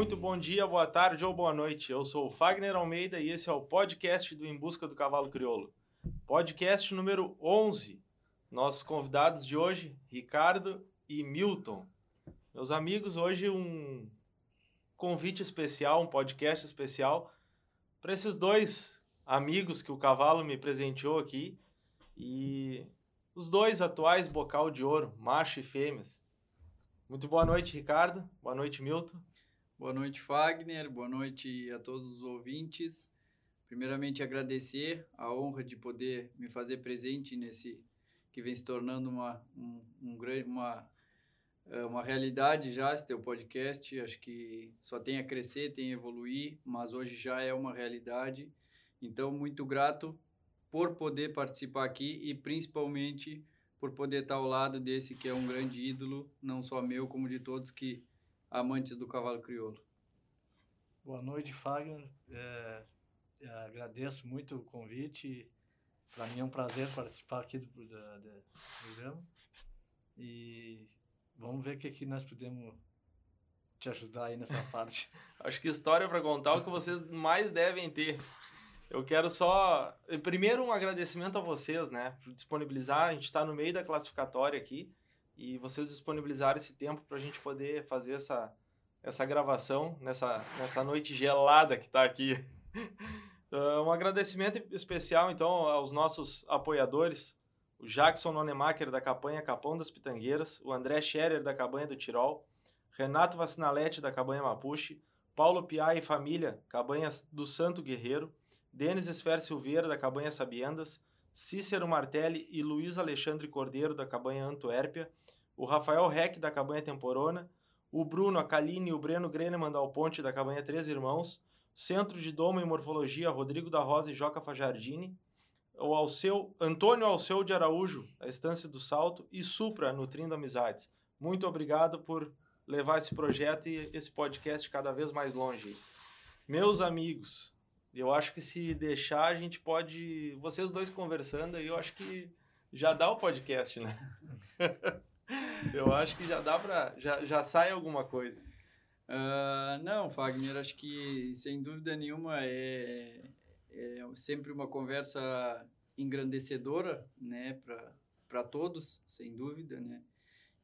Muito bom dia, boa tarde ou boa noite. Eu sou o Fagner Almeida e esse é o podcast do Em Busca do Cavalo Crioulo. Podcast número 11. Nossos convidados de hoje, Ricardo e Milton. Meus amigos, hoje um convite especial, um podcast especial para esses dois amigos que o cavalo me presenteou aqui e os dois atuais bocal de ouro, macho e fêmeas. Muito boa noite, Ricardo. Boa noite, Milton. Boa noite, Fagner. Boa noite a todos os ouvintes. Primeiramente, agradecer a honra de poder me fazer presente nesse que vem se tornando uma, um, um, uma, é, uma realidade já, esse teu podcast. Acho que só tem a crescer, tem a evoluir, mas hoje já é uma realidade. Então, muito grato por poder participar aqui e principalmente por poder estar ao lado desse que é um grande ídolo, não só meu, como de todos que amantes do cavalo crioulo. Boa noite, Fagner. É, é, agradeço muito o convite. Para mim é um prazer participar aqui do, do, do, programa. E vamos ver o que, que nós podemos te ajudar aí nessa parte. Acho que história para contar é o que vocês mais devem ter. Eu quero só. Primeiro, um agradecimento a vocês, né? Por disponibilizar. A gente está no meio da classificatória aqui e vocês disponibilizaram esse tempo para a gente poder fazer essa, essa gravação nessa, nessa noite gelada que está aqui. uh, um agradecimento especial, então, aos nossos apoiadores, o Jackson Nonemacher, da Cabanha Capão das Pitangueiras, o André Scherer, da Cabanha do Tirol, Renato Vacinalete, da Cabanha Mapuche, Paulo Piá e família, Cabanha do Santo Guerreiro, Denis Esfer Silveira, da Cabanha Sabiendas, Cícero Martelli e Luiz Alexandre Cordeiro, da Cabanha Antuérpia, o Rafael Reck, da Cabanha Temporona, o Bruno, a Kaline e o Breno Greneman, da Ponte, da Cabanha Três Irmãos, Centro de Doma e Morfologia, Rodrigo da Rosa e Joca Fajardini, o Alceu, Antônio Alceu de Araújo, da Estância do Salto, e Supra, Nutrindo Amizades. Muito obrigado por levar esse projeto e esse podcast cada vez mais longe. Meus amigos, eu acho que se deixar, a gente pode. Vocês dois conversando aí, eu acho que já dá o podcast, né? eu acho que já dá para. Já, já sai alguma coisa. Uh, não, Fagner, acho que sem dúvida nenhuma é, é sempre uma conversa engrandecedora, né, para todos, sem dúvida, né?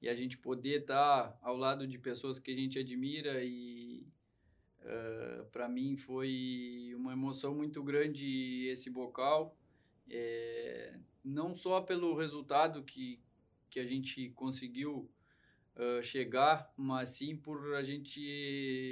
E a gente poder estar tá ao lado de pessoas que a gente admira e, Uh, para mim foi uma emoção muito grande esse bocal, é, não só pelo resultado que, que a gente conseguiu uh, chegar, mas sim por a gente.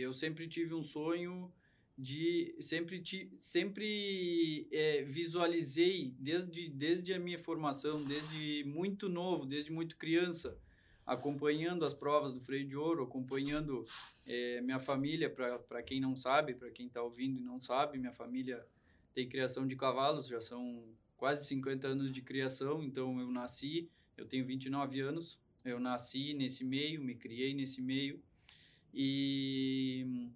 Eu sempre tive um sonho de. Sempre, ti, sempre é, visualizei, desde, desde a minha formação, desde muito novo, desde muito criança, acompanhando as provas do freio de ouro, acompanhando é, minha família, para quem não sabe, para quem está ouvindo e não sabe, minha família tem criação de cavalos, já são quase 50 anos de criação, então eu nasci, eu tenho 29 anos, eu nasci nesse meio, me criei nesse meio, e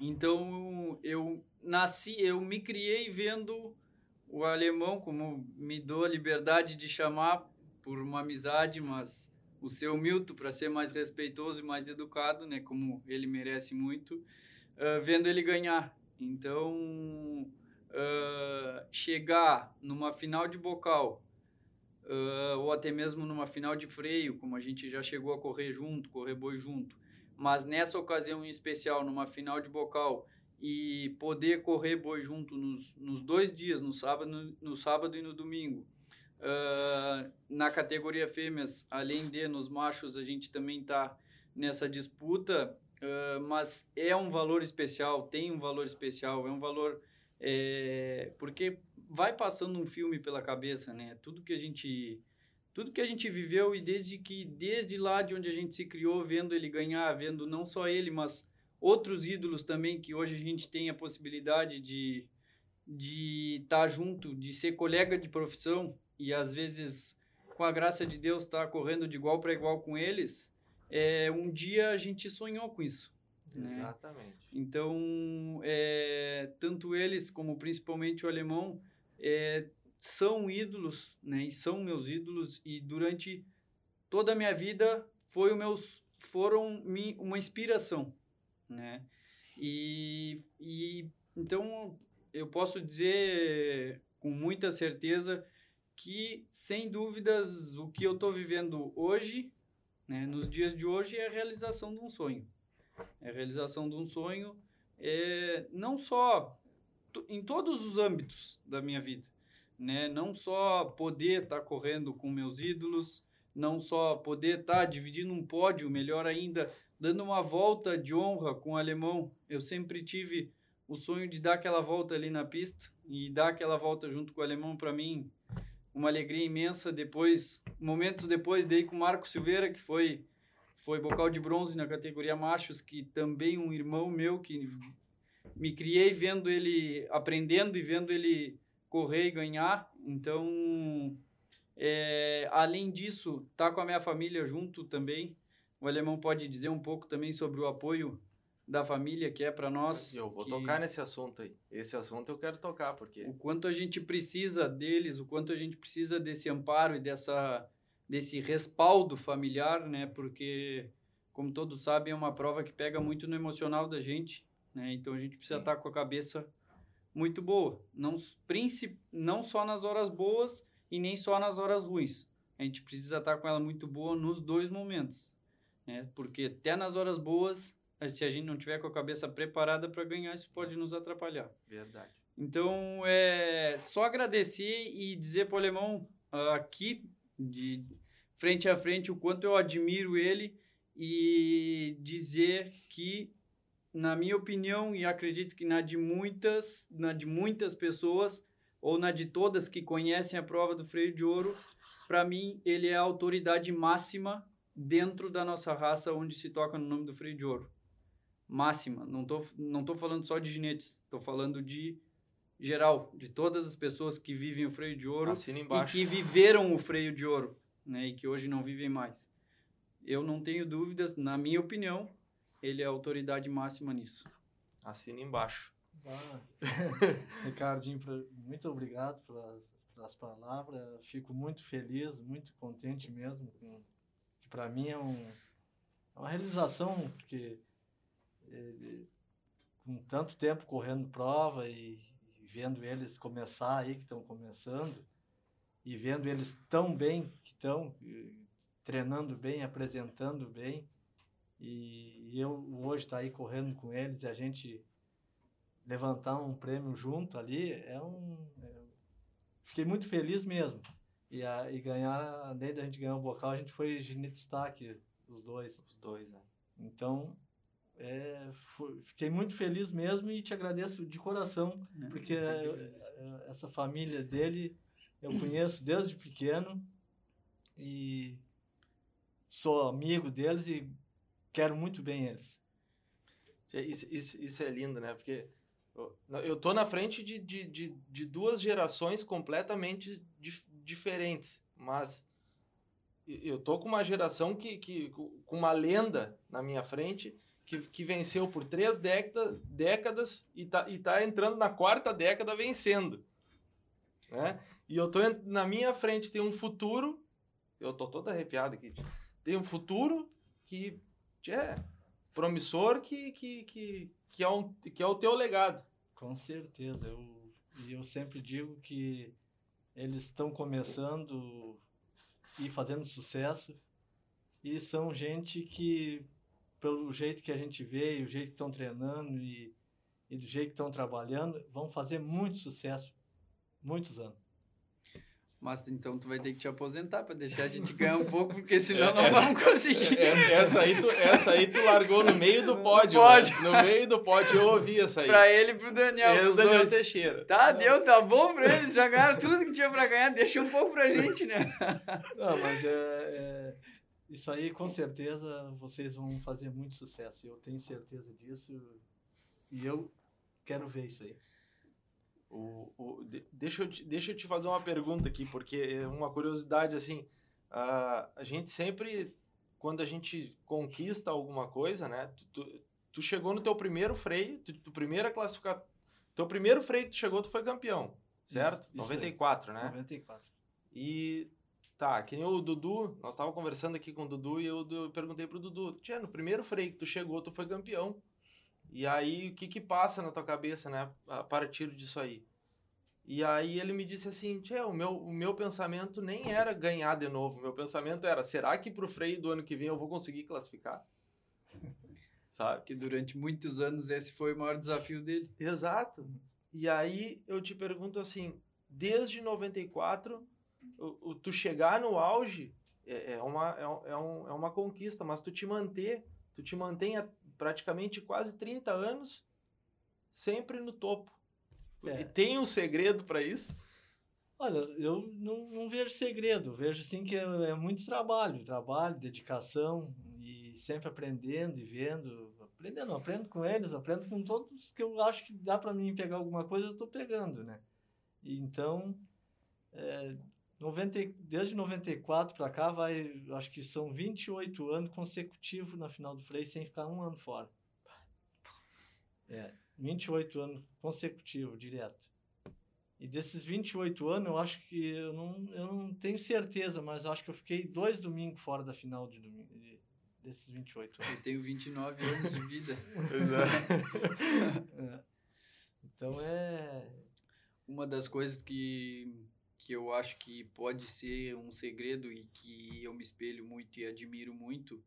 então eu nasci, eu me criei vendo o alemão, como me dou a liberdade de chamar por uma amizade, mas o seu Milton para ser mais respeitoso e mais educado, né, como ele merece muito, uh, vendo ele ganhar. Então, uh, chegar numa final de bocal uh, ou até mesmo numa final de freio, como a gente já chegou a correr junto, correr boi junto, mas nessa ocasião em especial, numa final de bocal e poder correr boi junto nos, nos dois dias, no sábado, no, no sábado e no domingo, Uh, na categoria fêmeas, além de nos machos, a gente também está nessa disputa, uh, mas é um valor especial, tem um valor especial, é um valor é, porque vai passando um filme pela cabeça, né? Tudo que a gente tudo que a gente viveu e desde que desde lá de onde a gente se criou, vendo ele ganhar, vendo não só ele, mas outros ídolos também que hoje a gente tem a possibilidade de de estar tá junto, de ser colega de profissão, e às vezes, com a graça de Deus, está correndo de igual para igual com eles, é, um dia a gente sonhou com isso. Né? Exatamente. Então, é, tanto eles como principalmente o alemão é, são ídolos, né? E são meus ídolos e durante toda a minha vida foi o meus foram uma inspiração, né? E, e então eu posso dizer com muita certeza que, sem dúvidas, o que eu estou vivendo hoje, né, nos dias de hoje, é a realização de um sonho. É a realização de um sonho, é, não só em todos os âmbitos da minha vida, né? Não só poder estar tá correndo com meus ídolos, não só poder estar tá dividindo um pódio, melhor ainda, dando uma volta de honra com o alemão. Eu sempre tive o sonho de dar aquela volta ali na pista e dar aquela volta junto com o alemão para mim uma alegria imensa depois momentos depois dei com o Marco Silveira que foi foi bocal de bronze na categoria machos que também um irmão meu que me criei vendo ele aprendendo e vendo ele correr e ganhar. Então é, além disso tá com a minha família junto também. O alemão pode dizer um pouco também sobre o apoio da família que é para nós. Eu vou que... tocar nesse assunto aí. Esse assunto eu quero tocar porque o quanto a gente precisa deles, o quanto a gente precisa desse amparo e dessa desse respaldo familiar, né? Porque como todos sabem é uma prova que pega muito no emocional da gente, né? Então a gente precisa Sim. estar com a cabeça muito boa, não princip... não só nas horas boas e nem só nas horas ruins. A gente precisa estar com ela muito boa nos dois momentos, né? Porque até nas horas boas se a gente não tiver com a cabeça preparada para ganhar, isso pode nos atrapalhar. Verdade. Então, é só agradecer e dizer para o alemão aqui, de frente a frente, o quanto eu admiro ele e dizer que, na minha opinião, e acredito que na de muitas, na de muitas pessoas, ou na de todas que conhecem a prova do freio de ouro, para mim, ele é a autoridade máxima dentro da nossa raça onde se toca no nome do freio de ouro máxima. Não tô, não tô falando só de ginetes, tô falando de geral, de todas as pessoas que vivem o freio de ouro e que viveram o freio de ouro, né, e que hoje não vivem mais. Eu não tenho dúvidas, na minha opinião, ele é a autoridade máxima nisso. Assina embaixo. Ah, Ricardinho, muito obrigado pelas, pelas palavras. Fico muito feliz, muito contente mesmo. Que para mim é, um, é uma realização, porque ele, com tanto tempo correndo prova e, e vendo eles começar aí, que estão começando, e vendo eles tão bem que estão, treinando bem, apresentando bem, e, e eu hoje estar tá aí correndo com eles e a gente levantar um prêmio junto ali, é um... É, fiquei muito feliz mesmo. E, a, e ganhar, além da gente ganhar o bocal, a gente foi de destaque, os dois. Os dois, né? Então, é, foi, fiquei muito feliz mesmo e te agradeço de coração, é, porque é, essa família dele eu conheço desde pequeno e sou amigo deles e quero muito bem eles. Isso, isso, isso é lindo, né? Porque eu tô na frente de, de, de, de duas gerações completamente dif, diferentes, mas eu tô com uma geração que, que com uma lenda na minha frente que, que venceu por três décadas, décadas e está e tá entrando na quarta década vencendo. Né? E eu tô na minha frente tem um futuro, eu tô todo arrepiado aqui, tem um futuro que é promissor que, que, que, que, é um, que é o teu legado. Com certeza, eu, e eu sempre digo que eles estão começando e fazendo sucesso e são gente que pelo jeito que a gente vê e o jeito que estão treinando e, e do jeito que estão trabalhando, vão fazer muito sucesso, muitos anos. Mas então tu vai ter que te aposentar para deixar a gente ganhar um pouco, porque senão é, não vamos conseguir. É, essa, aí tu, essa aí tu largou no meio do pódio. No, pódio. Né? no meio do pódio, eu ouvi essa aí. Para ele e pro Daniel. Eu, Daniel dois. Teixeira. Tá, deu, tá bom para eles. Já ganharam tudo que tinha para ganhar, deixa um pouco pra gente, né? Não, mas é, é isso aí, com certeza, vocês vão fazer muito sucesso. Eu tenho certeza disso. E eu quero ver isso aí. O, o, de, deixa, eu te, deixa eu te fazer uma pergunta aqui, porque é uma curiosidade, assim, uh, a gente sempre, quando a gente conquista alguma coisa, né, tu, tu, tu chegou no teu primeiro freio, tu, tu primeira classificação, teu primeiro freio que tu chegou, tu foi campeão, certo? Isso, isso 94, né? 94. E Tá, que nem o Dudu, nós tava conversando aqui com o Dudu e eu, eu perguntei pro Dudu, tia, no primeiro freio que tu chegou, tu foi campeão. E aí, o que que passa na tua cabeça, né, a partir disso aí? E aí ele me disse assim, Tchê, o meu, o meu pensamento nem era ganhar de novo, o meu pensamento era, será que pro freio do ano que vem eu vou conseguir classificar? Sabe? Que durante muitos anos esse foi o maior desafio dele. Exato. E aí eu te pergunto assim, desde 94, o, o, tu chegar no auge é, é uma, é, é, um, é uma conquista, mas tu te manter, tu te mantém há praticamente quase 30 anos sempre no topo. É. Tem um segredo para isso? Olha, eu não, não vejo segredo, vejo sim que é, é muito trabalho, trabalho, dedicação e sempre aprendendo e vendo, aprendendo, aprendo com eles, aprendo com todos que eu acho que dá para mim pegar alguma coisa, eu estou pegando, né? Então, é, 90, desde 94 para cá, vai, acho que são 28 anos consecutivos na final do Freio sem ficar um ano fora. É, 28 anos consecutivos, direto. E desses 28 anos, eu acho que eu não, eu não tenho certeza, mas eu acho que eu fiquei dois domingos fora da final de domingo, de, desses 28 anos. Eu tenho 29 anos de vida. é. Então é. Uma das coisas que, que eu acho que pode ser um segredo e que eu me espelho muito e admiro muito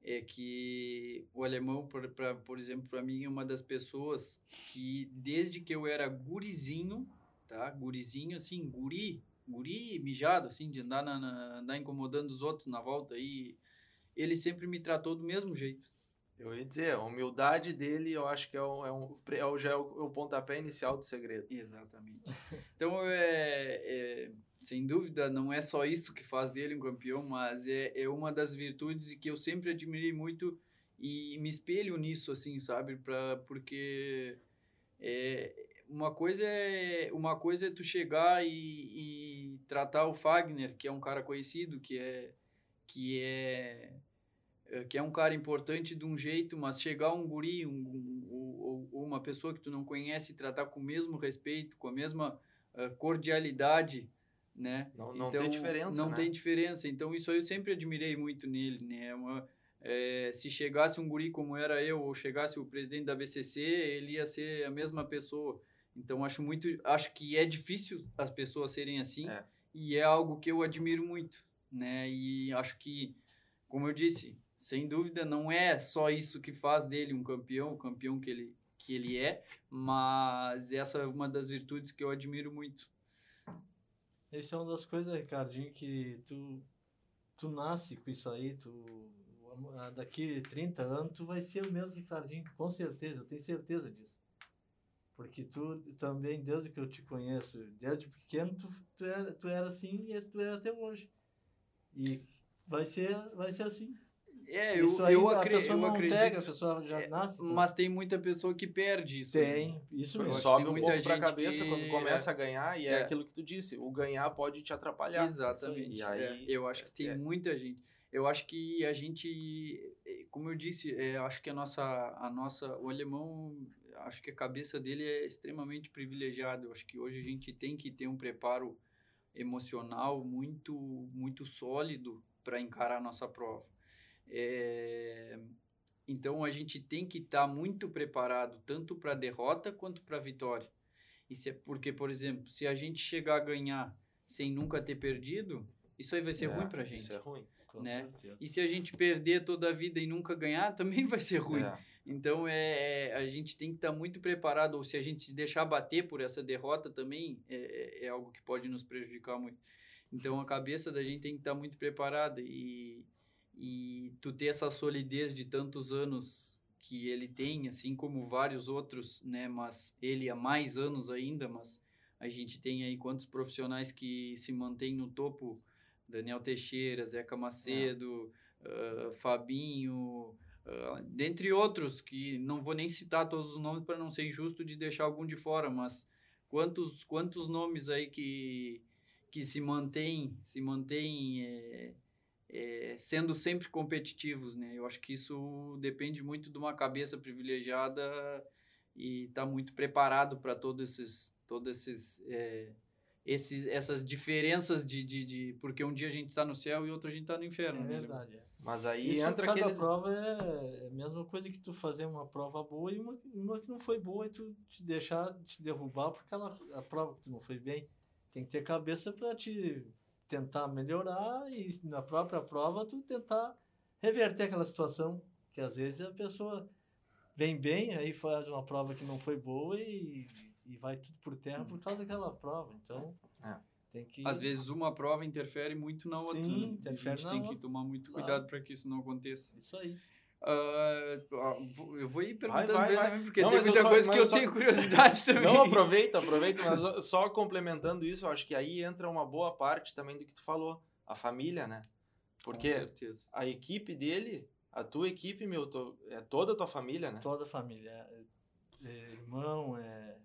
é que o alemão, por, pra, por exemplo, para mim é uma das pessoas que desde que eu era gurizinho, tá? Gurizinho, assim, guri, guri mijado, assim, de andar, na, na, andar incomodando os outros na volta aí, ele sempre me tratou do mesmo jeito. Eu ia dizer, a humildade dele, eu acho que é, um, é, um, é já é o, o pontapé inicial do segredo. Exatamente. Então, é, é sem dúvida, não é só isso que faz dele um campeão, mas é, é uma das virtudes que eu sempre admirei muito e me espelho nisso, assim, sabe? Pra, porque é, uma coisa é uma coisa é tu chegar e, e tratar o Fagner, que é um cara conhecido, que é que é, é que é um cara importante de um jeito, mas chegar um guri, um, um, ou, uma pessoa que tu não conhece, e tratar com o mesmo respeito, com a mesma uh, cordialidade, né? Não, não então, tem diferença, Não né? tem diferença. Então, isso aí eu sempre admirei muito nele, né? Uma, é, se chegasse um guri como era eu, ou chegasse o presidente da BCC, ele ia ser a mesma pessoa. Então, acho muito... Acho que é difícil as pessoas serem assim. É. E é algo que eu admiro muito, né? E acho que, como eu disse, sem dúvida, não é só isso que faz dele um campeão, o campeão que ele, que ele é, mas essa é uma das virtudes que eu admiro muito. Essa é uma das coisas, Ricardinho, que tu, tu nasce com isso aí, tu daqui 30 anos tu vai ser o mesmo Ricardinho, com certeza, eu tenho certeza disso. Porque tu também, desde que eu te conheço, desde pequeno, tu, tu, era, tu era assim e tu era até hoje. E vai ser, vai ser assim. É, eu, aí, eu, acre pessoa eu não acredito. Pega, a pessoa já é, nasce. Mas tem muita pessoa que perde isso. Tem, isso mesmo. Sobe tem um muita pouco pra cabeça que- quando começa a ganhar, e é, É. aquilo que tu disse, o ganhar pode te atrapalhar. Exatamente. E é. aí, eu acho que tem é. muita gente. Eu acho que a gente, eh, como eu disse, é, acho que a nossa, a nossa, o alemão, acho que a cabeça dele é extremamente privilegiada. Eu acho que hoje a gente tem que ter um preparo emocional muito, muito sólido para encarar a nossa prova. É, então a gente tem que estar muito preparado tanto para a derrota quanto para a vitória. Isso é porque, por exemplo, se a gente chegar a ganhar sem nunca ter perdido, isso aí vai ser É, ruim para a gente. Isso é ruim. Com né? certeza. E se a gente perder toda a vida e nunca ganhar, também vai ser ruim. É. Então é, é, a gente tem que estar muito preparado, ou se a gente se deixar bater por essa derrota também é, é- é algo que pode nos prejudicar muito. Então a cabeça da gente tem que estar muito preparada e, e tu ter essa solidez de tantos anos que ele tem, assim como vários outros, né? Mas ele há mais anos ainda, mas a gente tem aí quantos profissionais que se mantêm no topo, Daniel Teixeira, Zeca Macedo, ah, Fabinho, ah, dentre outros, que não vou nem citar todos os nomes para não ser injusto de deixar algum de fora, mas quantos, quantos nomes aí que, que se mantêm, se mantêm é, é, sendo sempre competitivos, né? Eu acho que isso depende muito de uma cabeça privilegiada e estar muito preparado para todos esses, todos esses, é, esses, essas diferenças de, de, de. Porque um dia a gente está no céu e outro a gente está no inferno. É né? verdade. é. Mas aí Isso, entra cada aquele. prova é é a mesma coisa que tu fazer uma prova boa e uma, uma que não foi boa e tu te deixar te derrubar porque ela, a prova que tu não foi bem. Tem que ter cabeça para te tentar melhorar e na própria prova tu tentar reverter aquela situação que às vezes a pessoa vem bem, aí faz uma prova que não foi boa e, e vai tudo por terra por causa daquela prova. Então, É. tem que Às vezes uma prova interfere muito na outra. Sim, né? A interfere gente na tem que outra. tomar muito Claro. cuidado para que isso não aconteça. isso aí. Vou- eu vou ir perguntando vai, bem vai. também, porque Não, tem muita só- coisa que eu eu só- tenho curiosidade também. Não, aproveita, aproveita, mas só complementando isso, eu acho que aí entra uma boa parte também do que tu falou, a família, né? Porque a equipe dele, a tua equipe, meu, to- é toda a tua família, né? Toda a família. É, é irmão, é,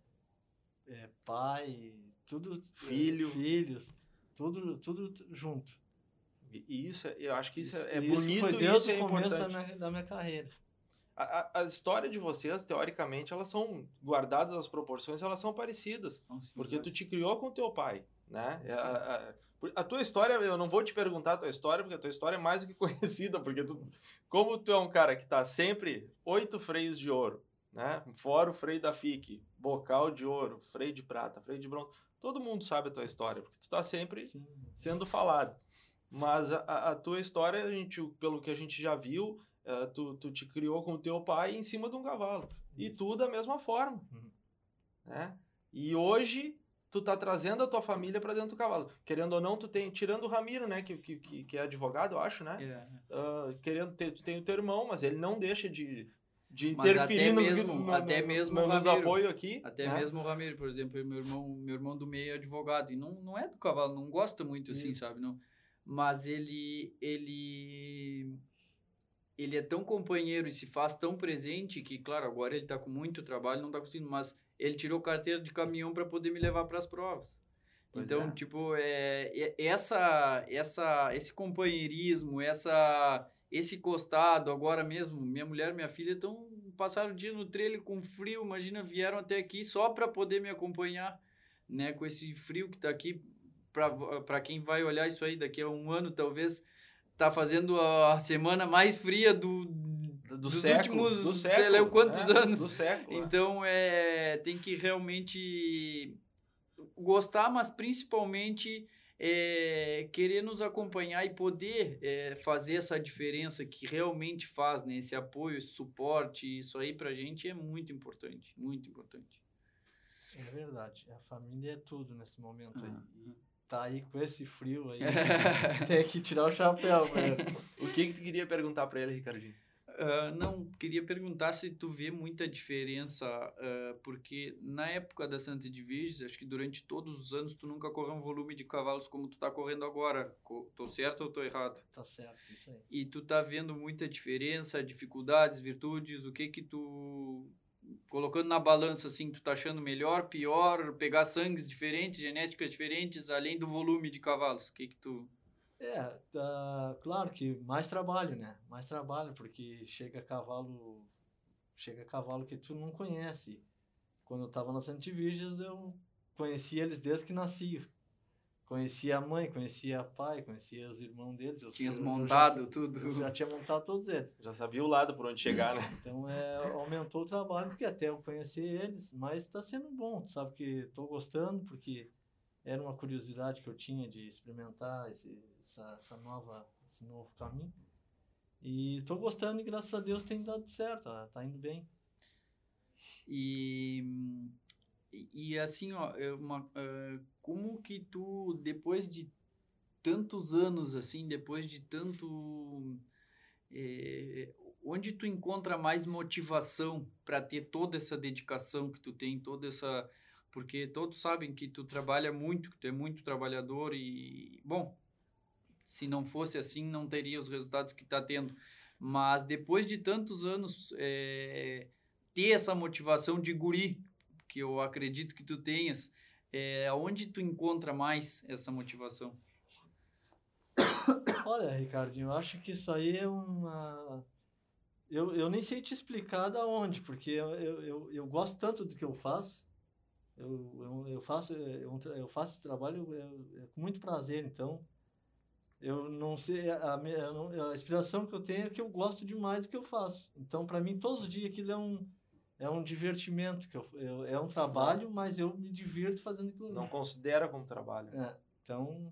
é pai, tudo. é, Filho. filhos, tudo, tudo junto. E isso, é- eu acho que isso, é- é Isso bonito foi desde isso é o começo da minha, da minha carreira. A, a, a história de vocês, teoricamente, elas são guardadas as proporções, elas são parecidas. Porque tu te criou com teu pai, né? Sim. A, a- a tua história, eu não vou te perguntar a tua história, porque a tua história é mais do que conhecida, porque tu, como tu é um cara que tá sempre oito freios de ouro, né? Fora o freio da FIC, bocal de ouro, freio de prata, freio de bronze, todo mundo sabe a tua história, porque tu tá sempre Sim. sendo falado. Mas a, a- tua história, a gente, pelo que a gente já viu, eh, tu, tu te criou com o teu pai em cima de um cavalo. E tu da mesma forma. Uhum. Né? E hoje tu tá trazendo a tua família para dentro do cavalo. Querendo ou não, tu tem, tirando o Ramiro, né, que, que, que é advogado, eu acho, né? É. Ah, querendo ter, tu tem o teu irmão, mas ele não deixa de, de Mas interferir até nos, mesmo- no- até mesmo no- o nos Ramiro. apoios aqui. Até né? mesmo o Ramiro, por exemplo, meu irmão, meu irmão do meio é advogado e não, não é do cavalo, não gosta muito assim, Isso. sabe, não. Mas ele ele ele é tão companheiro e se faz tão presente que, claro, agora ele tá com muito trabalho, não tá conseguindo, mas ele tirou carteira de caminhão para poder me levar para as provas. Pois então, é. tipo, é, é- essa essa esse companheirismo, essa esse costado agora mesmo, minha mulher e minha filha estão passaram o dia no trailer com frio, imagina, vieram até aqui só para poder me acompanhar, né, com esse frio que tá aqui para quem vai olhar isso aí daqui a um ano, talvez tá fazendo a semana mais fria do do dos século, últimos, do sei século, lá quantos né? anos. Do século. é. Então, é, tem que realmente gostar, mas principalmente é, querer nos acompanhar e poder é, fazer essa diferença que realmente faz, né? Esse apoio, esse suporte, isso aí pra gente é muito importante, muito importante. É verdade. A família é tudo nesse momento aí. Ah. E tá aí com esse frio aí. tem que tirar o chapéu, velho. O que que tu queria perguntar para ele, Ricardinho? Ah, não, queria perguntar se tu vê muita diferença, ah, porque na época da Santa Edviges, acho que durante todos os anos tu nunca correu um volume de cavalos como tu tá correndo agora. Co- Tô certo ou tô errado? Tá certo, isso aí. E tu tá vendo muita diferença, dificuldades, virtudes, o que que tu colocando na balança assim, tu tá achando melhor, pior, pegar sangues diferentes, genéticas diferentes, além do volume de cavalos? O que que tu É, tá, claro que mais trabalho, né? Mais trabalho, porque chega cavalo, chega cavalo que tu não conhece. Quando eu tava nas Antivirgens, eu conhecia eles desde que nasciam. Conhecia a mãe, conhecia o pai, conhecia os irmãos deles. Eu, tinhas eu já montado sa- tudo? Já tinha montado todos eles. Já sabia o lado por onde chegar, né? Então, é, aumentou o trabalho, porque até eu conhecer eles, mas está sendo bom, tu sabe que estou gostando, porque era uma curiosidade que eu tinha de experimentar esse, essa, essa nova, esse novo caminho. E estou gostando e graças a Deus tem dado certo, tá, tá indo bem. E, e, assim, ó, é uma, é, como que tu, depois de tantos anos, assim, depois de tanto. é, onde tu encontra mais motivação para ter toda essa dedicação que tu tem, toda essa. Porque todos sabem que tu trabalha muito, que tu é muito trabalhador e. Bom, se não fosse assim, não teria os resultados que está tendo. Mas depois de tantos anos. é, ter essa motivação de guri, que eu acredito que tu tenhas, é, onde tu encontra mais essa motivação? Olha, Ricardinho, eu acho que isso aí é uma. Eu, eu nem sei te explicar da onde, porque eu, eu, eu, gosto tanto do que eu faço. eu, eu, eu faço eu, eu faço esse trabalho é, é, com muito prazer, então eu não sei a, a, a inspiração que eu tenho é que eu gosto demais do que eu faço. Então, para mim, todos os dias aquilo é um é um divertimento que eu, eu, é um trabalho, mas eu me divirto fazendo aquilo. Não considera como trabalho. É, então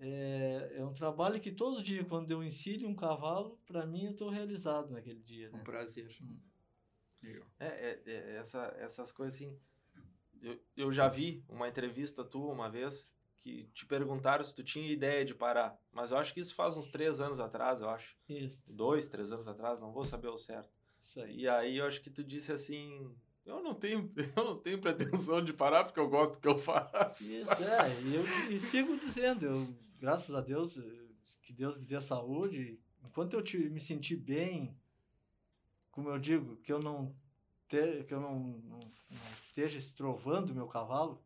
é, é um trabalho que todos os dias quando eu ensino um cavalo, para mim eu estou realizado naquele dia. Né? Um prazer. Hum. É, é, é, essa, essas coisas assim. Eu, eu já vi uma entrevista tua uma vez que te perguntaram se tu tinha ideia de parar. Mas eu acho que isso faz uns três anos atrás, eu acho. Isso. Dois, três anos atrás, não vou saber o certo. Isso aí. E aí eu acho que tu disse assim, eu não tenho, eu não tenho pretensão de parar porque eu gosto do que eu faço. Isso, é. E eu e sigo dizendo, eu, graças a Deus, que Deus me dê saúde. Enquanto eu te, me sentir bem, como eu digo, que eu não, te, que eu não, não, não esteja estrovando meu cavalo,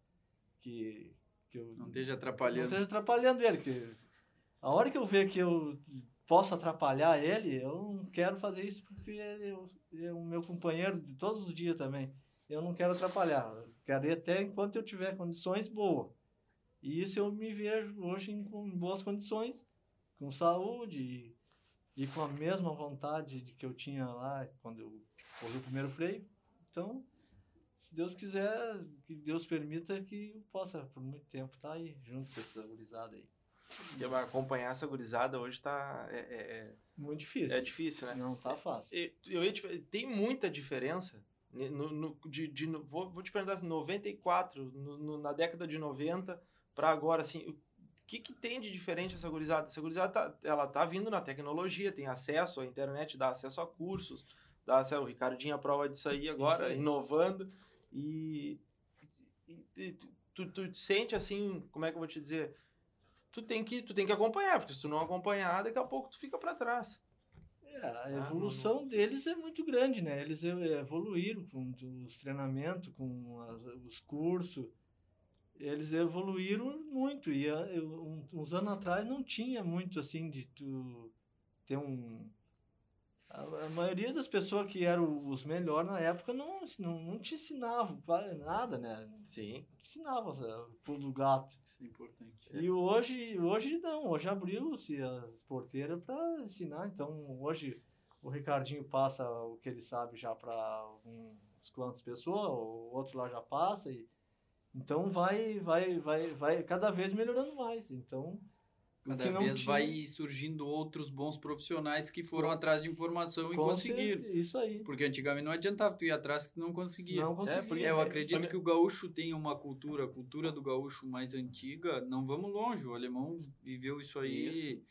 que, que eu não esteja atrapalhando. Não esteja atrapalhando ele, que a hora que eu ver que eu posso atrapalhar ele, eu não quero fazer isso porque ele é o meu companheiro de todos os dias também. Eu não quero atrapalhar. Eu quero ir até enquanto eu tiver condições boas. E isso eu me vejo hoje em, boas condições, com saúde e, e, com a mesma vontade de que eu tinha lá quando eu corri o primeiro freio. Então, se Deus quiser, que Deus permita que eu possa por muito tempo estar tá aí junto com essa gurizada aí. Acompanhar essa gurizada hoje tá. É, é, é, Muito difícil. É difícil, né? Não tá fácil. Eu, eu, tem muita diferença. No, no, de, de, vou, vou te perguntar assim, 94, no, no, na década de 90 para agora, assim, o que, que tem de diferente essa gurizada? Essa gurizada tá, ela tá vindo na tecnologia, tem acesso à internet, dá acesso a cursos, dá acesso, o Ricardinho a prova disso aí agora, inovando, e, e, e tu, tu, tu sente assim, como é que eu vou te dizer, tu tem que, tu tem que acompanhar, porque se tu não acompanhar, daqui a pouco tu fica para trás. É, a ah, evolução ah, não... deles é muito grande, né? Eles evoluíram com os treinamentos, com as, os cursos. Eles evoluíram muito. E eu, uns anos atrás não tinha muito assim de tu ter um, a, maioria das pessoas que eram os melhores na época não, não, não te ensinavam nada, né? Sim. Não te ensinavam o pulo do gato. Isso é importante. E hoje, hoje não, hoje abriu-se as porteiras para ensinar. Então, hoje o Ricardinho passa o que ele sabe já para uns quantas pessoas, o outro lá já passa. E, então, vai, vai, vai, vai cada vez melhorando mais. Então, Cada vez tinha... vai surgindo outros bons profissionais que foram atrás de informação e conseguiram. Isso aí. Porque antigamente não adiantava tu ir atrás que não conseguia. Não conseguia. É, eu acredito que o gaúcho tem uma cultura, a cultura do gaúcho mais antiga, não vamos longe, o alemão viveu isso aí. Isso.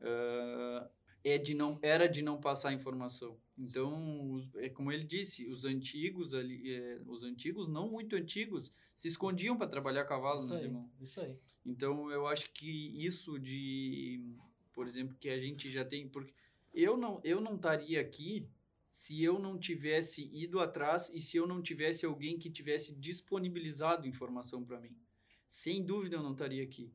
Uh, é de não, era de não passar informação. Então, é como ele disse, os antigos ali, é, os antigos, não muito antigos, se escondiam para trabalhar cavalos isso no aí, alemão. Isso aí. Então eu acho que isso de, por exemplo, que a gente já tem, porque eu não eu não estaria aqui se eu não tivesse ido atrás e se eu não tivesse alguém que tivesse disponibilizado informação para mim. Sem dúvida eu não estaria aqui.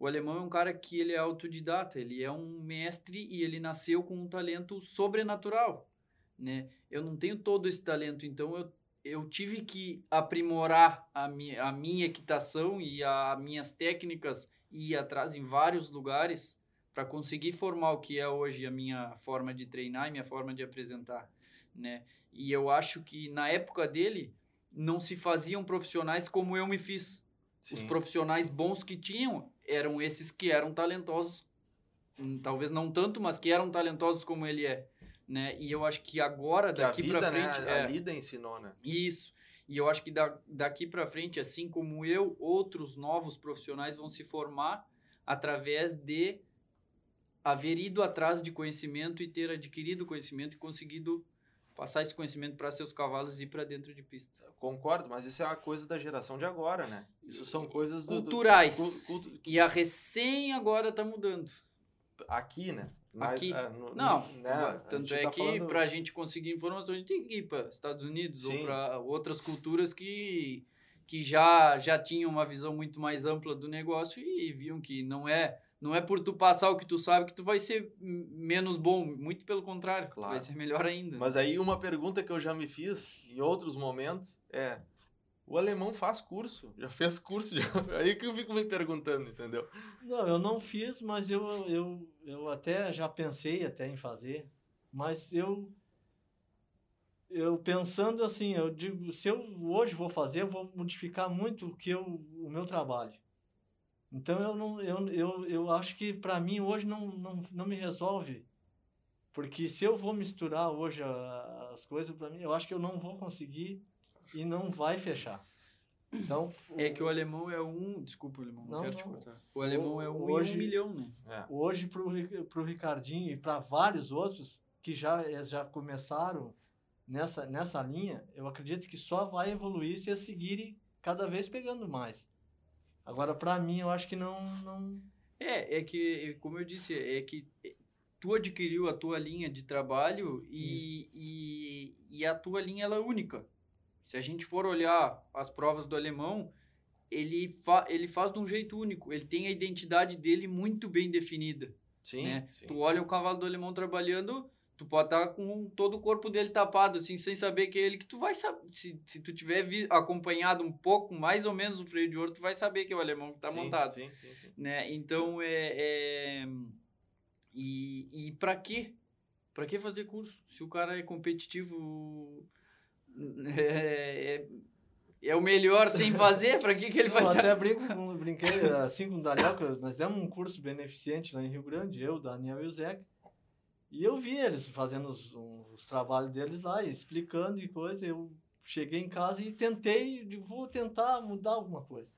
O alemão é um cara que ele é autodidata, ele é um mestre e ele nasceu com um talento sobrenatural, né? Eu não tenho todo esse talento, então eu eu tive que aprimorar a minha, a minha equitação e as minhas técnicas e ir atrás em vários lugares para conseguir formar o que é hoje a minha forma de treinar e minha forma de apresentar, né? E eu acho que na época dele não se faziam profissionais como eu me fiz. Sim. Os profissionais bons que tinham eram esses que eram talentosos, hum, talvez não tanto, mas que eram talentosos como ele é né? E eu acho que agora, que daqui para né, frente... Né? A, é, a vida ensinou, né? Isso. E eu acho que da, daqui para frente, assim como eu, outros novos profissionais vão se formar através de haver ido atrás de conhecimento e ter adquirido conhecimento e conseguido passar esse conhecimento para seus cavalos e ir para dentro de pista. Concordo, mas isso é uma coisa da geração de agora, né? Isso são coisas do, culturais. Do, e a recém agora está mudando. Aqui, né? Mas, aqui. É, no, não, né, tanto é tá que falando... para a gente conseguir informação, a gente tem que ir para Estados Unidos Sim. ou para outras culturas que, que já, já tinham uma visão muito mais ampla do negócio e viam que não é não é por tu passar o que tu sabe que tu vai ser menos bom, muito pelo contrário, claro. vai ser melhor ainda. Mas aí uma pergunta que eu já me fiz em outros momentos é O alemão faz curso, já fez curso, já... aí que eu fico me perguntando, entendeu? Não, eu não fiz, mas eu, eu, eu até já pensei até em fazer, mas eu eu pensando assim, eu digo, se eu hoje vou fazer, eu vou modificar muito o que eu, o meu trabalho. Então eu não eu, eu, eu acho que para mim hoje não, não, não me resolve. Porque se eu vou misturar hoje as coisas para mim, eu acho que eu não vou conseguir e não vai fechar. Então, é que o alemão é um. Desculpa, o alemão, não, não quero não. te cortar. O alemão é um hoje, um milhão, né? É. Hoje, para o Ricardinho e para vários outros que já, já começaram nessa, nessa linha, eu acredito que só vai evoluir se eles seguirem cada vez pegando mais. Agora, para mim, eu acho que não, não. É, é que, como eu disse, é que tu adquiriu a tua linha de trabalho e, e, e a tua linha ela é única. Se a gente for olhar as provas do alemão, ele, fa ele faz de um jeito único. Ele tem a identidade dele muito bem definida. Sim, né? sim. Tu olha o cavalo do alemão trabalhando, tu pode estar tá com todo o corpo dele tapado, assim, sem saber que é ele, que tu vai saber. Se, se tu tiver acompanhado um pouco, mais ou menos o freio de ouro, tu vai saber que é o alemão que está montado. Sim, sim, sim. Né? Então, é... é... E, e para quê? Para que fazer curso? Se o cara é competitivo é, é, é o melhor sem fazer, para que, que ele vai... Eu até brinco brinquei assim com o Daniel, que nós demos um curso beneficente lá em Rio Grande, eu, Daniel e o Zeca, e eu vi eles fazendo os, os trabalhos deles lá, explicando e coisa, eu cheguei em casa e tentei, digo, vou tentar mudar alguma coisa.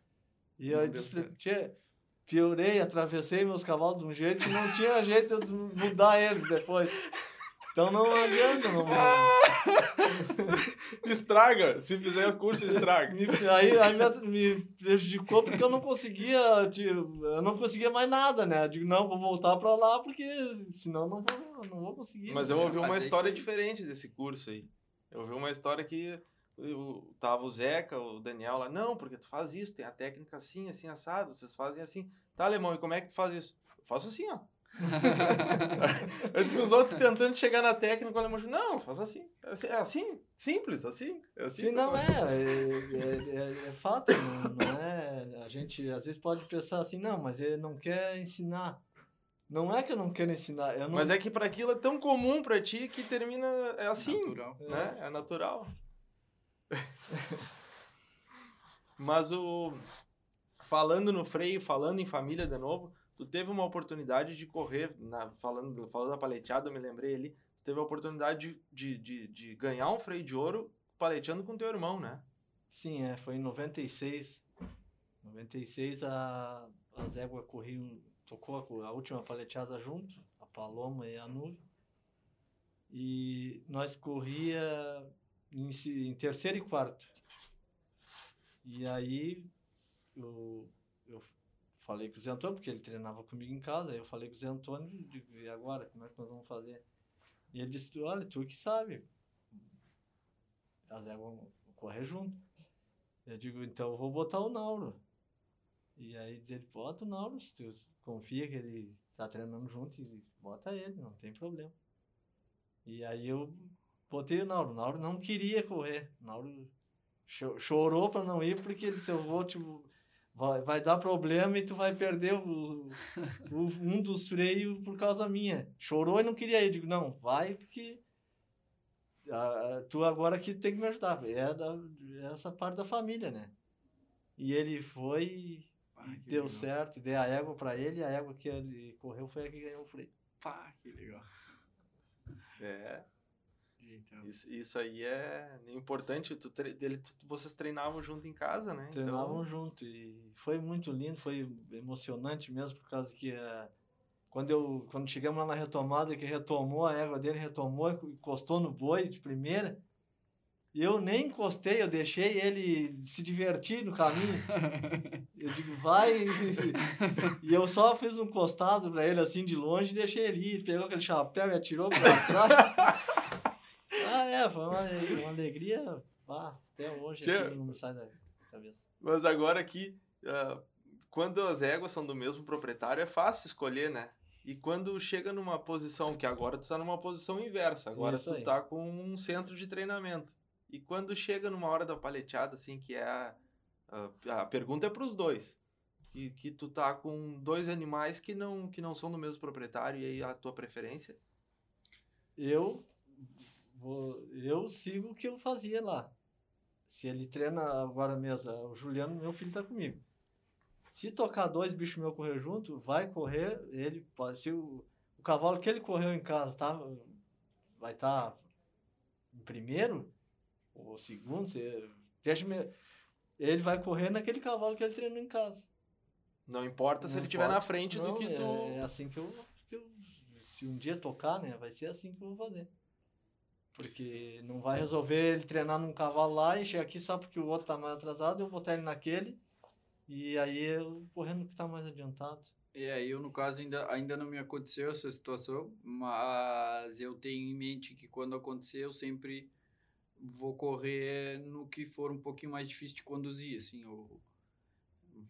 E eu disse, piorei, atravessei meus cavalos de um jeito que não tinha jeito de mudar eles depois. Então não adianta, não. estraga. Se fizer o curso, estraga. Me, aí aí me, me, prejudicou porque eu não conseguia, tipo, eu não conseguia mais nada, né? Eu digo, não, vou voltar para lá porque senão não vou, não vou conseguir. Mas eu ouvi uma história diferente desse curso aí. Eu ouvi uma história que eu, tava o Zeca, o Daniel lá, não, porque tu faz isso, tem a técnica assim, assim, assado, vocês fazem assim. Tá, alemão, e como é que tu faz isso? Eu faço assim, ó. Antes que os outros tentando chegar na técnica, o alemão não, faz assim. É assim, simples, assim. É assim Sim, não é, é, é, é, fato, não, não, é. A gente às vezes pode pensar assim, não, mas ele não quer ensinar. Não é que eu não quero ensinar, eu não... Mas é que para aquilo é tão comum para ti que termina é assim, natural. né? É, é natural. mas o falando no freio, falando em família de novo, tu teve uma oportunidade de correr, na, falando, falando da paleteada, eu me lembrei ali, tu teve a oportunidade de, de, de, de ganhar um freio de ouro paleteando com teu irmão, né? Sim, é, foi em 96. 96 a, a Zégua corriam, tocou a, a última paleteada junto, a Paloma e a Nuvem. E nós corria em, em terceiro e quarto. E aí eu, eu falei com o Zé Antônio, porque ele treinava comigo em casa, aí eu falei com o Zé Antônio, digo, e agora, como é que nós vamos fazer? E ele disse, olha, tu que sabe, as éguas vão correr junto. Eu digo, então eu vou botar o Nauro. E aí ele, bota o Nauro, se tu confia que ele tá treinando junto, e bota ele, não tem problema. E aí eu botei o Nauro. O Nauro não queria correr. O Nauro chorou para não ir, porque ele disse, eu vou, tipo, vai, vai dar problema e tu vai perder o, o, um dos freios por causa minha. Chorou e não queria ir. Eu digo, não, vai porque a, tu agora que tem que me ajudar. É, da, é essa parte da família, né? E ele foi ah, e deu legal. certo, dei a égua para ele, a égua que ele correu foi a que ganhou o freio. Pá, que legal. É. Então. Isso, isso aí é importante. Tu, ele, tu, vocês treinavam junto em casa, né? Treinavam então... junto e foi muito lindo, foi emocionante mesmo, por causa que uh, quando, eu, quando chegamos lá na retomada, que retomou, a égua dele retomou, encostou no boi de primeira, e eu nem encostei, eu deixei ele se divertir no caminho. Eu digo, vai. E eu só fiz um costado para ele assim de longe e deixei ele ir. Pegou aquele chapéu e atirou para trás. É, foi uma, uma alegria. Ah, até hoje aqui, não me sai da cabeça. Mas agora aqui, uh, quando as éguas são do mesmo proprietário, é fácil escolher, né? E quando chega numa posição, que agora tu está numa posição inversa, agora Isso tu aí. tá com um centro de treinamento. E quando chega numa hora da paleteada, assim, que é a, a, a pergunta é para os dois. Que, que tu tá com dois animais que não, que não são do mesmo proprietário e aí a tua preferência? Eu vou, eu sigo o que eu fazia lá. Se ele treina agora mesmo, é, o Juliano, meu filho, tá comigo. Se tocar dois bichos meus correr junto, vai correr, ele pode. Se o, o cavalo que ele correu em casa tá, vai estar tá em primeiro, ou segundo, deixa ele vai correr naquele cavalo que ele treinou em casa. Não importa Não se ele importa. estiver na frente Não, do que é, tu. É assim que eu, que eu. Se um dia tocar, né? Vai ser assim que eu vou fazer. Porque não vai resolver ele treinar num cavalo lá e chegar aqui só porque o outro tá mais atrasado, eu botar ele naquele. E aí eu correndo que tá mais adiantado. E aí, eu, no caso, ainda, ainda não me aconteceu essa situação, mas eu tenho em mente que quando acontecer, eu sempre vou correr no que for um pouquinho mais difícil de conduzir, assim, eu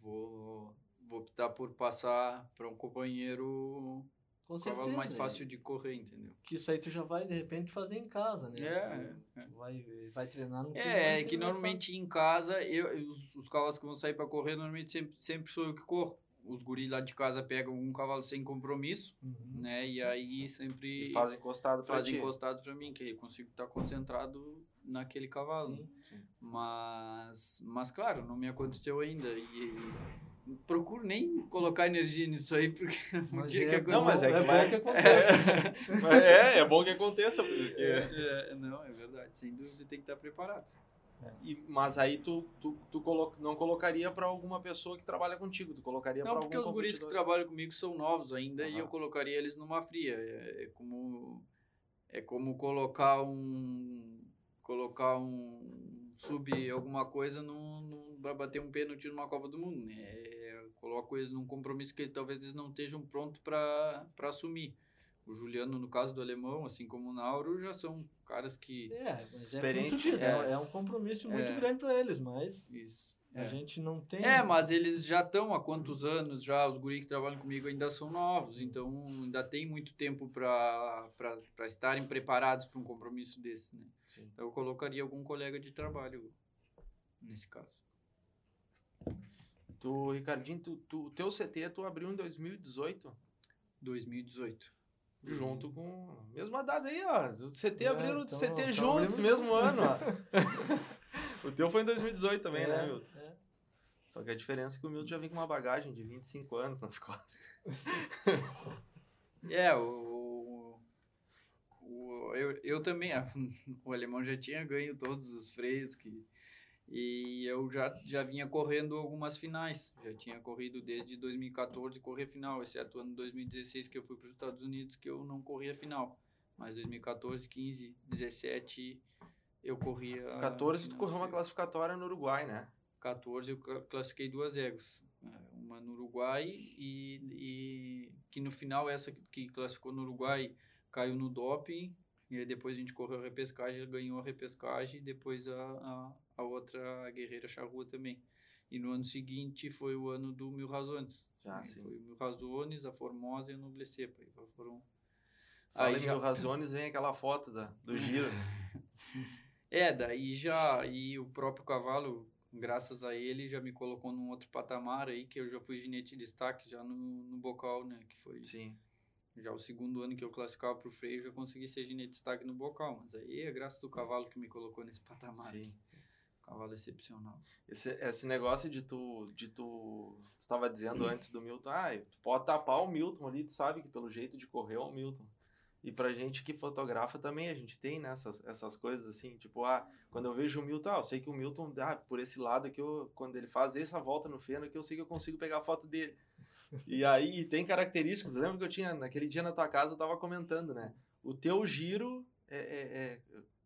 vou, vou optar por passar para um companheiro Com um certeza. cavalo mais é. fácil de correr, entendeu? Que isso aí tu já vai de repente fazer em casa, né? É, é. Tu vai, vai treinar no É, é que normalmente em casa, eu, os, os cavalos que vão sair para correr, normalmente sempre, sempre sou eu que corro. Os guris lá de casa pegam um cavalo sem compromisso. Uhum. né? E aí sempre E faz encostado pra faz ti. encostado para mim, que aí eu consigo estar concentrado naquele cavalo. Sim. Mas, mas claro, não me aconteceu ainda. E, e procuro nem colocar energia nisso aí, porque Mas dia é que bom- Não, mas é que bom vai- que aconteça. É, é bom que aconteça, porque. É, não, é verdade. Sem dúvida tem que estar preparado. E- mas aí tu, tu, tu colo- não colocaria pra alguma pessoa que trabalha contigo, tu colocaria Não, pra porque algum os guris que trabalham comigo são novos ainda e Aham. eu colocaria eles numa fria. É, é como é como colocar um colocar um sub alguma coisa num, num, pra bater um pênalti numa Copa do Mundo. Né? Coloco eles num compromisso que talvez eles não estejam prontos para assumir. O Juliano, no caso do alemão, assim como o Nauro, já são caras que. É, mas é diz, é, é. é um compromisso muito É. grande para eles, mas Isso. a É. gente não tem. É, mas eles já estão há quantos anos já, os guris que trabalham comigo ainda são novos, então ainda tem muito tempo para estarem preparados para um compromisso desse, né? Sim. Então eu colocaria algum colega de trabalho nesse caso. Tu, Ricardinho, tu, tu, o teu CT tu abriu em 2018, 2018. junto com. Mesma data aí, ó. O CT É, abriram o então, CT então juntos, mesmo ano, ó. o teu foi em 2018 também, é, né, Milton? é. Só que a diferença é que o Milton já vem com uma bagagem de 25 anos nas costas. É, o, o eu, eu também, ah, o alemão já tinha ganho todos os freios que e eu já, já vinha correndo algumas finais. Já tinha corrido desde 2014 correr final, exceto o ano 2016 que eu fui para os Estados Unidos que eu não corria final. Mas 2014, 15, 17 eu corria. 14 tu final correu uma classificatória no Uruguai, né? 14 eu cla- classifiquei duas egos. É, Uma no Uruguai e, e que no final essa que- que classificou no Uruguai caiu no doping. E aí depois a gente correu a repescagem, ganhou a repescagem e depois a, a, a outra guerreira charrua também. E no ano seguinte foi o ano do Mil Razones. Já, Aí sim. Foi o Mil Razones, a Formosa e a Noble Cepa. Aí foram... Fala Aí em já- Mil Razones, vem aquela foto da, do giro. É, daí já, e o próprio cavalo, graças a ele, já me colocou num outro patamar aí, que eu já fui ginete de destaque já no, no bocal, né, que foi Sim. já o segundo ano que eu classificava pro freio, eu já consegui ser ginete de destaque no bocal, mas aí é graças ao cavalo que me colocou nesse patamar, Sim. Cavalo excepcional. Esse, esse negócio de tu, de tu, estava dizendo antes do Milton, ah, tu pode tapar o Milton ali, tu sabe que pelo jeito de correr é o Milton. E pra gente que fotografa também, a gente tem né, essas, essas coisas assim, tipo, ah, quando eu vejo o Milton, ah, eu sei que o Milton, ah, por esse lado aqui, eu, quando ele faz essa volta no feno aqui, eu sei que eu consigo pegar a foto dele. E aí tem características, lembra que eu tinha, naquele dia na tua casa, eu tava comentando, né? O teu giro, é, é- é-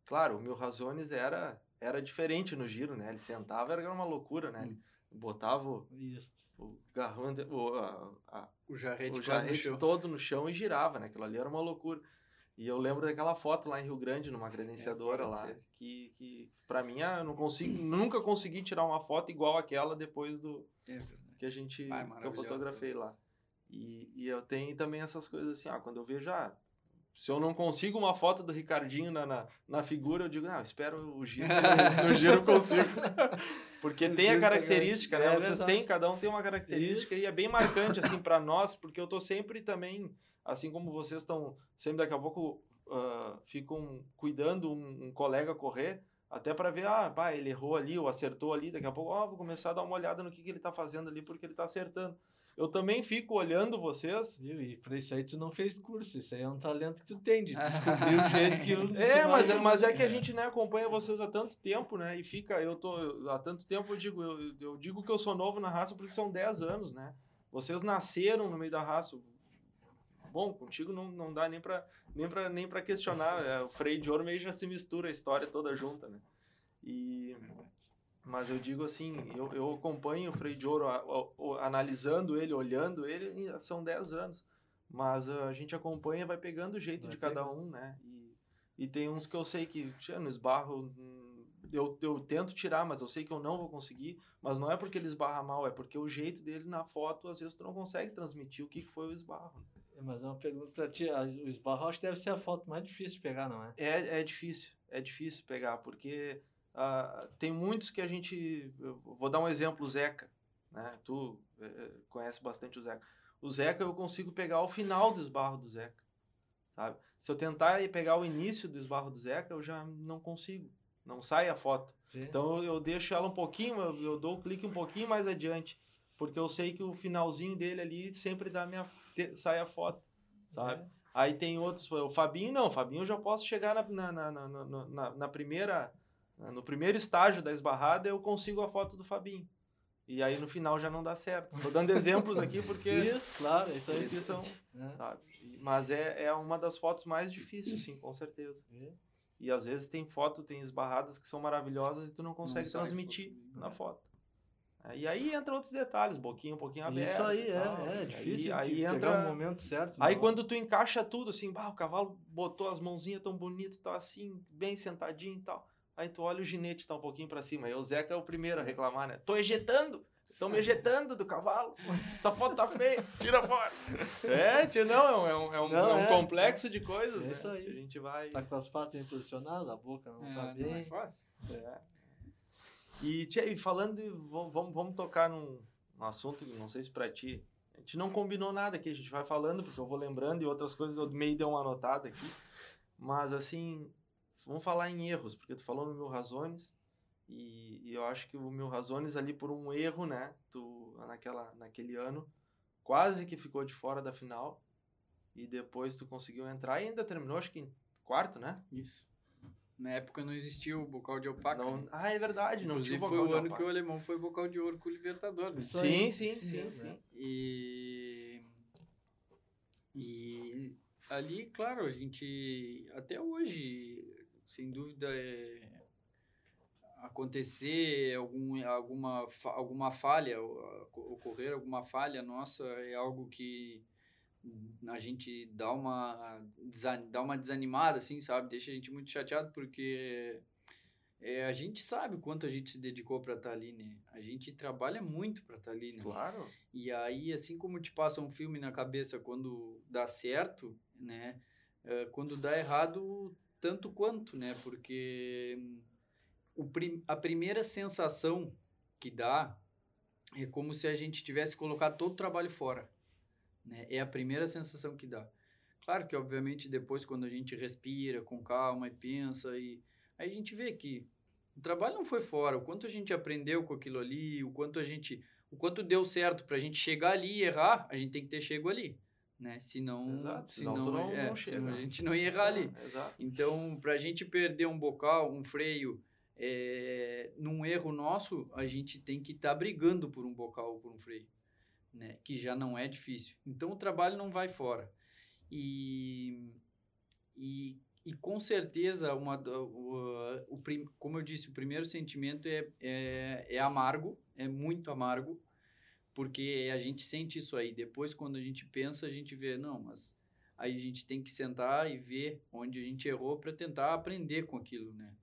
claro, o meu Razones era, era diferente no giro, né? Ele sentava, era uma loucura, né? Ele botava o, Isso. o garrão, de- o, a- a- O jarrete o no jarrete chão. todo no chão e girava, né? Aquilo ali era uma loucura. E eu lembro daquela foto lá em Rio Grande, numa credenciadora É, lá, que, que pra mim ah, eu não consigo, nunca consegui tirar uma foto igual aquela depois do É que a gente é que eu fotografei lá. E, e eu tenho também essas coisas assim, ah, quando eu vejo, ah, se eu não consigo uma foto do Ricardinho na, na, na figura, eu digo, não, espero o giro, no giro consigo. porque tem a característica, né? É Vocês têm, cada um tem uma característica e é bem marcante, assim, para nós, porque eu tô sempre também, assim como vocês estão, sempre daqui a pouco ah, ficam cuidando um, um colega correr, até para ver, ah, pá, ele errou ali ou acertou ali, daqui a pouco, ó, vou começar a dar uma olhada no que, que ele tá fazendo ali, porque ele tá acertando. Eu também fico olhando vocês, Viu? E pra isso aí tu não fez curso, isso aí é um talento que tu tem, de descobrir o jeito que o. É, que mas, é- mas é que a gente né, acompanha vocês há tanto tempo, né? E fica, eu tô, eu- há tanto tempo eu digo, eu, eu digo que eu sou novo na raça porque são 10 anos, né? Vocês nasceram no meio da raça. Bom, contigo não, não dá nem pra, nem pra, nem pra questionar. é, o freio de ouro meio já se mistura a história toda junta, né? E, mas eu digo assim, eu, eu acompanho o freio de ouro, a- a- a- analisando ele, olhando ele, são 10 anos. Mas a gente acompanha, vai pegando o jeito Vai de cada pegando. um, né? E, e tem uns que eu sei que, tchê, no esbarro, eu, eu tento tirar, mas eu sei que eu não vou conseguir. Mas não é porque ele esbarra mal, é porque o jeito dele na foto, às vezes tu não consegue transmitir o que que foi o esbarro. Mas é uma pergunta pra ti. O esbarro acho que deve ser a foto mais difícil de pegar, não é? É, é difícil, é difícil pegar, porque ah, tem muitos que a gente. Vou dar um exemplo, o Zeca. Né? Tu eh, conhece bastante o Zeca. O Zeca eu consigo pegar o final do esbarro do Zeca. Sabe? Se eu tentar pegar o início do esbarro do Zeca, eu já não consigo. Não sai a foto. Vê? Então eu deixo ela um pouquinho, eu, eu dou o clique um pouquinho mais adiante. Porque eu sei que o finalzinho dele ali sempre dá minha, sai a foto. Sabe? É. Aí tem outros, o Fabinho não, o Fabinho eu já posso chegar na, na, na- na- na primeira, no primeiro estágio da esbarrada eu consigo a foto do Fabinho. E aí no final já não dá certo. Tô dando exemplos aqui porque, Isso, claro, isso aí. porque são, né? Mas é, é uma das fotos mais difíceis, sim, com certeza. Vê? E às vezes tem foto, tem esbarradas que são maravilhosas e tu não consegue sai transmitir foto, na foto. É, e aí entra outros detalhes, boquinha um pouquinho aberta. Isso aí, é, é Aí- difícil Aí, de entra o momento certo. Aí não. quando tu encaixa tudo, assim, bah, o cavalo botou as mãozinhas tão bonito, tá assim, bem sentadinho e tal. Aí tu olha o ginete tá um pouquinho pra cima. Aí o Zeca é o primeiro a reclamar, né? Tô ejetando! Estão me ejetando do cavalo. Essa foto tá feia, tira fora. É, tio, não, é um, é um, é um- Não, é um é, complexo de coisas, é né? isso aí. Que a gente vai... Tá com as patas bem posicionadas, a boca não tá É, não é bem. fácil. É. E, tia, e falando de. Vamos, vamos, vamos tocar num, num assunto, não sei se pra ti. A gente não combinou nada aqui, a gente vai falando, porque eu vou lembrando e outras coisas eu meio dei uma anotada aqui. Mas, assim, vamos falar em erros, porque tu falou no Mil Razones. E, e eu acho que o Mil Razones ali por um erro, né? Tu, naquela, naquele ano, quase que ficou de fora da final. E depois tu conseguiu entrar e ainda terminou, acho que em quarto, né? Isso. Na época não existia o bocal de alpaca. Não, né? ah, é verdade, não tinha Inclusive o foi vocal o de ano que o alemão foi bocal de ouro com o Libertadores. Sim, sim, sim, sim. né? E, e ali, claro, a gente até hoje, sem dúvida, é, acontecer algum, alguma, alguma falha, ocorrer alguma falha nossa é algo que a gente dá uma, dá uma desanimada, assim, sabe? Deixa a gente muito chateado porque é, a gente sabe o quanto a gente se dedicou para estar ali, né? A gente trabalha muito para estar ali, né? Claro. E aí, assim como te passa um filme na cabeça quando dá certo, né? eh, quando dá errado, tanto quanto, né? Porque hum, o prim a primeira sensação que dá é como se a gente tivesse colocado todo o trabalho fora, né? É a primeira sensação que dá. Claro que, obviamente, depois, quando a gente respira com calma e pensa, e aí a gente vê que o trabalho não foi fora, o quanto a gente aprendeu com aquilo ali, o quanto a gente o quanto deu certo pra gente chegar ali e errar, a gente tem que ter chego ali, né? Senão, Exato, senão, não- é, não senão a gente não ia errar ali. Exato. Então, pra gente perder um bocal, um freio, é, num erro nosso, a gente tem que estar brigando por um bocal ou por um freio, né? Que já não é difícil. Então, o trabalho não vai fora. E, e, e com certeza, uma, o, o, prim- como eu disse, o primeiro sentimento é, é, é amargo, é muito amargo, porque a gente sente isso aí. Depois, quando a gente pensa, a gente vê, não, mas aí a gente tem que sentar e ver onde a gente errou para tentar aprender com aquilo, né?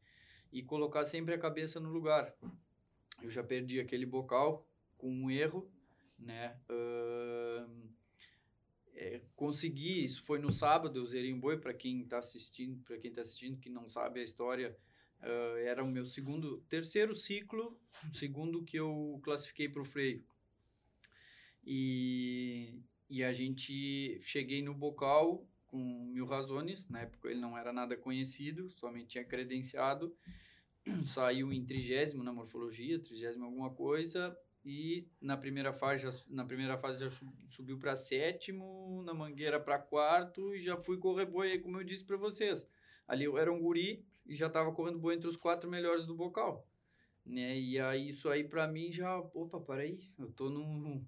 E colocar sempre a cabeça no lugar. Eu já perdi aquele bocal com um erro, né? Ahn, é, consegui, isso foi no sábado, eu zerei um boi, para quem está assistindo, para quem tá assistindo que não sabe a história, uh, era o meu segundo, terceiro ciclo, segundo que eu classifiquei para o freio. E, e a gente, cheguei no bocal com mil razones, na época ele não era nada conhecido, somente tinha credenciado, saiu em trigésimo na morfologia, trigésimo alguma coisa, e na primeira fase, na primeira fase já subiu para sétimo, na mangueira para quarto e já fui correr boi, como eu disse para vocês. Ali eu era um guri e já estava correndo boi entre os quatro melhores do bocal, né? E aí isso aí para mim já, opa, para aí, eu tô num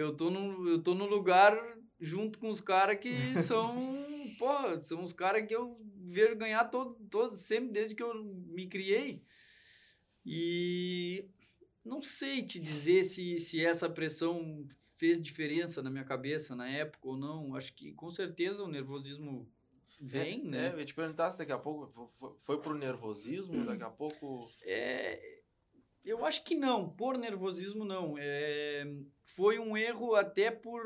eu tô num eu tô num lugar junto com os caras que são, porra, são os caras que eu vejo ganhar todo todo sempre desde que eu me criei. E não sei te dizer se, se essa pressão fez diferença na minha cabeça na época ou não. Acho que com certeza o nervosismo vem, é, né? É, eu te perguntar se daqui a pouco foi, foi pro nervosismo, daqui a pouco. É, eu acho que não, por nervosismo não. É, foi um erro até por.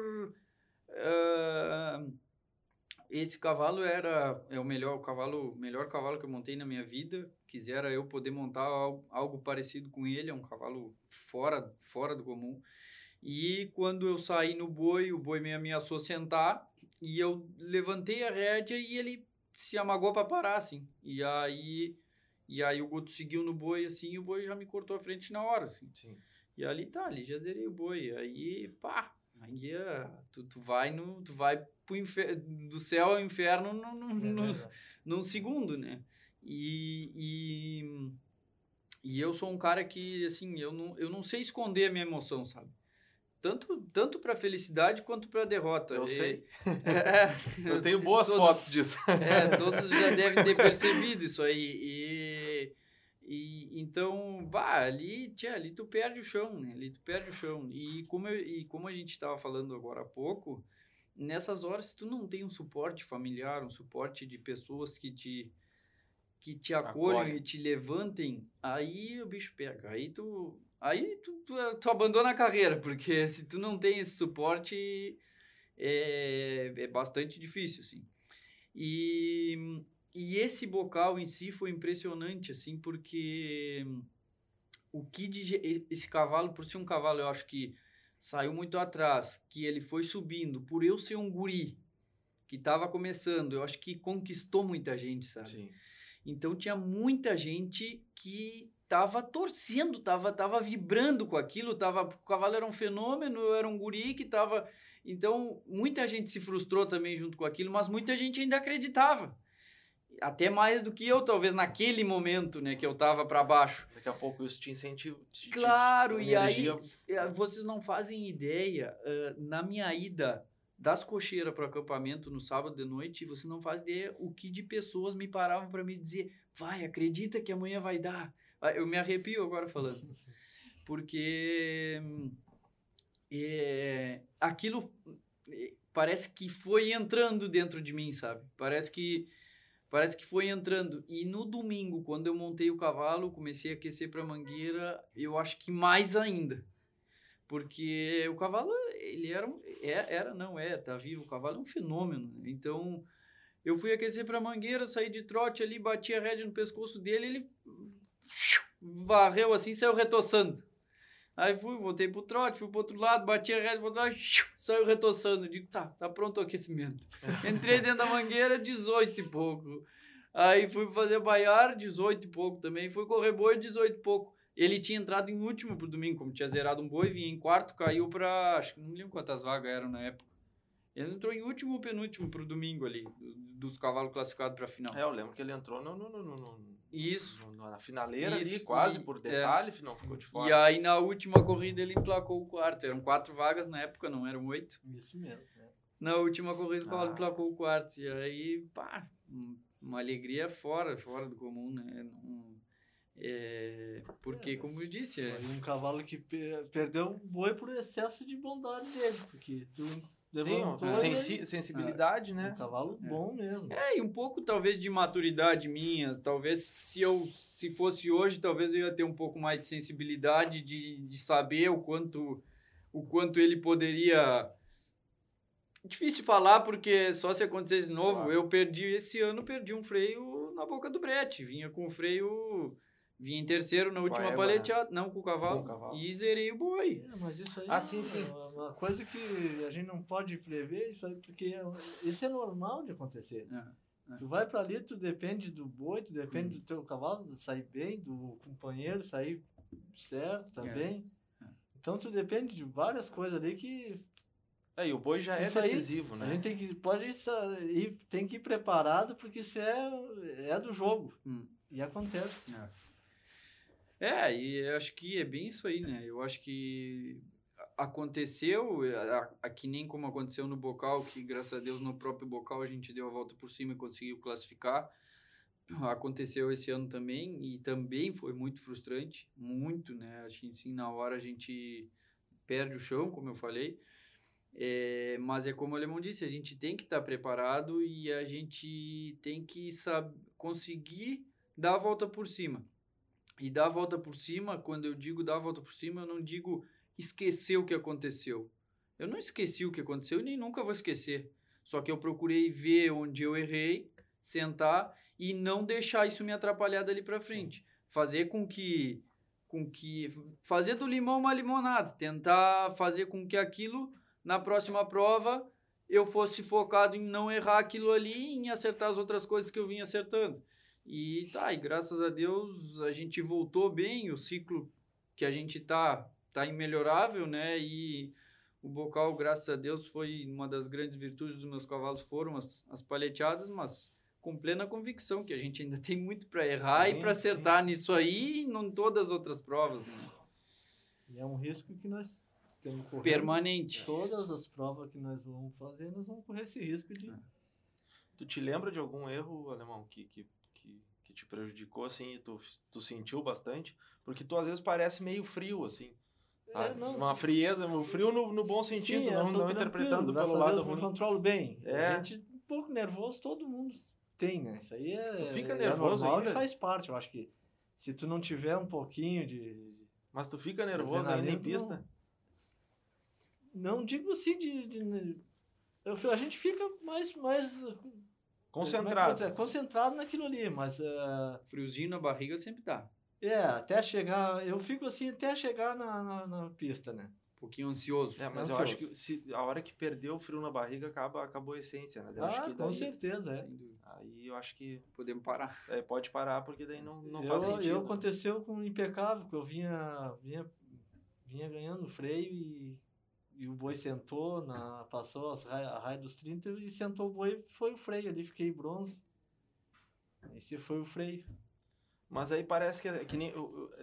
Uh, esse cavalo era é o melhor o cavalo melhor cavalo que eu montei na minha vida quisera eu poder montar algo, algo parecido com ele é um cavalo fora fora do comum e quando eu saí no boi o boi me ameaçou sentar e eu levantei a rédea e ele se amagou para parar assim e aí e aí o Guto seguiu no boi assim e o boi já me cortou a frente na hora assim Sim. e ali tá ali já zerei o boi aí pá Aí uh, tu, tu vai no tu vai pro infer... do céu ao inferno no, no, no, é num segundo, né? E, e, e eu sou um cara que assim, eu não, eu não sei esconder a minha emoção, sabe? Tanto, tanto para felicidade quanto para derrota. Eu e, sei. É, eu tenho boas todos, fotos disso. É, todos já devem ter percebido isso aí. E, e então, bah, ali, tia, ali tu perde o chão, né? Ali tu perde o chão. E como, eu, e como a gente estava falando agora há pouco, nessas horas, se tu não tem um suporte familiar, um suporte de pessoas que te que te acolhem Acolhe. e te levantem, aí o bicho pega. Aí tu aí tu, tu, tu, abandona a carreira, porque se tu não tem esse suporte é, é bastante difícil, assim. E e esse bocal em si foi impressionante, assim, porque o que de, esse cavalo, por ser um cavalo, eu acho que saiu muito atrás, que ele foi subindo, por eu ser um guri que estava começando, eu acho que conquistou muita gente, sabe? Sim. Então tinha muita gente que tava torcendo, tava, tava vibrando com aquilo, tava, o cavalo era um fenômeno, eu era um guri que tava... Então, muita gente se frustrou também junto com aquilo, mas muita gente ainda acreditava até mais do que eu, talvez, naquele momento, né, que eu tava para baixo. Daqui a pouco isso te incentiva. Te, claro, te, e aí eh, vocês não fazem ideia, uh, na minha ida das cocheiras para o acampamento no sábado de noite, você não faz ideia o que de pessoas me paravam para me dizer, vai, acredita que amanhã vai dar. Eu me arrepio agora falando. Porque é, aquilo eh, parece que foi entrando dentro de mim, sabe? Parece que parece que foi entrando. E no domingo, quando eu montei o cavalo, comecei a aquecer para mangueira, eu acho que mais ainda. Porque o cavalo, ele era, é, era não é, tá vivo, o cavalo é um fenômeno. Então, eu fui aquecer para mangueira, saí de trote ali, bati a rédea no pescoço dele, ele varreu assim, saiu retoçando. Aí fui, voltei pro trote, fui pro outro lado, bati a pro outro lado, saiu retoçando. Digo, tá, tá pronto o aquecimento. Entrei dentro da mangueira, 18 e pouco. Aí fui fazer baiar, 18 e pouco também. Fui correr boi, 18 e pouco. Ele tinha entrado em último pro domingo, como tinha zerado um boi, vinha em quarto, caiu pra. Acho que não lembro quantas vagas eram na época. Ele entrou em último ou penúltimo pro domingo ali, dos cavalos classificados pra final. É, eu lembro que ele entrou no, no, no, no isso. Na finaleira Isso. ali, quase e, por é. detalhe, é. não ficou de fora. E aí na última corrida ele emplacou o quarto. Eram quatro vagas na época, não eram oito. Isso mesmo. Né? Na última corrida ah. emplacou o quarto. E aí, pá, uma alegria fora, fora do comum, né? Não, é, porque, é, como eu disse... É... Um cavalo que perdeu um boi por excesso de bondade dele, porque tu Levantou, Sim, sensi sensibilidade, é, né? Um cavalo é. bom mesmo. É, e um pouco talvez de maturidade minha. Talvez se eu se fosse hoje, talvez eu ia ter um pouco mais de sensibilidade de, de saber o quanto o quanto ele poderia Difícil de falar, porque só se acontecesse de novo, claro. eu perdi, esse ano, perdi um freio na boca do brete. Vinha com o freio Vim em terceiro na última paleteada, não com o, cavalo, com o cavalo, e zerei o boi. É, mas isso aí ah, é sim, sim. uma coisa que a gente não pode prever, porque é isso é normal de acontecer. É, é. Tu vai para ali, tu depende do boi, tu depende hum. do teu cavalo sair bem, do companheiro sair certo também. É, é. Então tu depende de várias coisas ali que é, e o boi já é decisivo, aí, né? A gente tem que, pode ir, tem que ir preparado porque isso é, é do jogo. Hum. E acontece. É. É, e acho que é bem isso aí, né? Eu acho que aconteceu, aqui nem como aconteceu no Bocal, que graças a Deus no próprio Bocal a gente deu a volta por cima e conseguiu classificar. Aconteceu esse ano também e também foi muito frustrante, muito, né? A gente, assim, na hora a gente perde o chão, como eu falei. É, mas é como o Alemão disse, a gente tem que estar tá preparado e a gente tem que saber, conseguir dar a volta por cima. E dar a volta por cima, quando eu digo dar a volta por cima, eu não digo esquecer o que aconteceu. Eu não esqueci o que aconteceu e nem nunca vou esquecer. Só que eu procurei ver onde eu errei, sentar e não deixar isso me atrapalhar dali para frente. Fazer com que com que fazer do limão uma limonada, tentar fazer com que aquilo na próxima prova eu fosse focado em não errar aquilo ali e em acertar as outras coisas que eu vinha acertando. E tá, e graças a Deus a gente voltou bem, o ciclo que a gente tá tá imelhorável, né? E o bocal, graças a Deus, foi uma das grandes virtudes dos meus cavalos foram as, as paleteadas, mas com plena convicção que a gente ainda tem muito para errar sim, e para acertar sim. nisso aí e em todas as outras provas. Né? E é um risco que nós temos correr. Permanente. Todas as provas que nós vamos fazer, nós vamos correr esse risco de. É. Tu te lembra de algum erro, alemão, que, que te prejudicou, assim, e tu, tu sentiu bastante? Porque tu às vezes parece meio frio, assim. É, não, uma frieza, o frio no, no bom sentido, sim, não, não interpretando pelo lado ruim. Eu controlo bem. É. A gente, um pouco nervoso, todo mundo tem, né? Isso aí é, tu fica é nervoso ainda? e faz parte. Eu acho que se tu não tiver um pouquinho de... Mas tu fica nervoso ainda em pista? Não, não digo assim de... de eu, a gente fica mais, mais Concentrado. Dizer, concentrado naquilo ali, mas. Uh... Friozinho na barriga sempre dá. É, até chegar. Eu fico assim até chegar na, na, na pista, né? Um pouquinho ansioso. É, mas ansioso. eu acho que se, a hora que perdeu o frio na barriga, acaba, acabou a essência, né? Eu ah, daí, com certeza, é. Aí eu acho que. Podemos parar. É, pode parar, porque daí não, não eu, faz sentido. Eu aconteceu com o impecável, que eu vinha, vinha, vinha ganhando freio e e o boi sentou, na, passou as raia, a raia dos 30 e sentou o boi, foi o freio ali, fiquei bronze. Esse foi o freio. Mas aí parece que, que nem.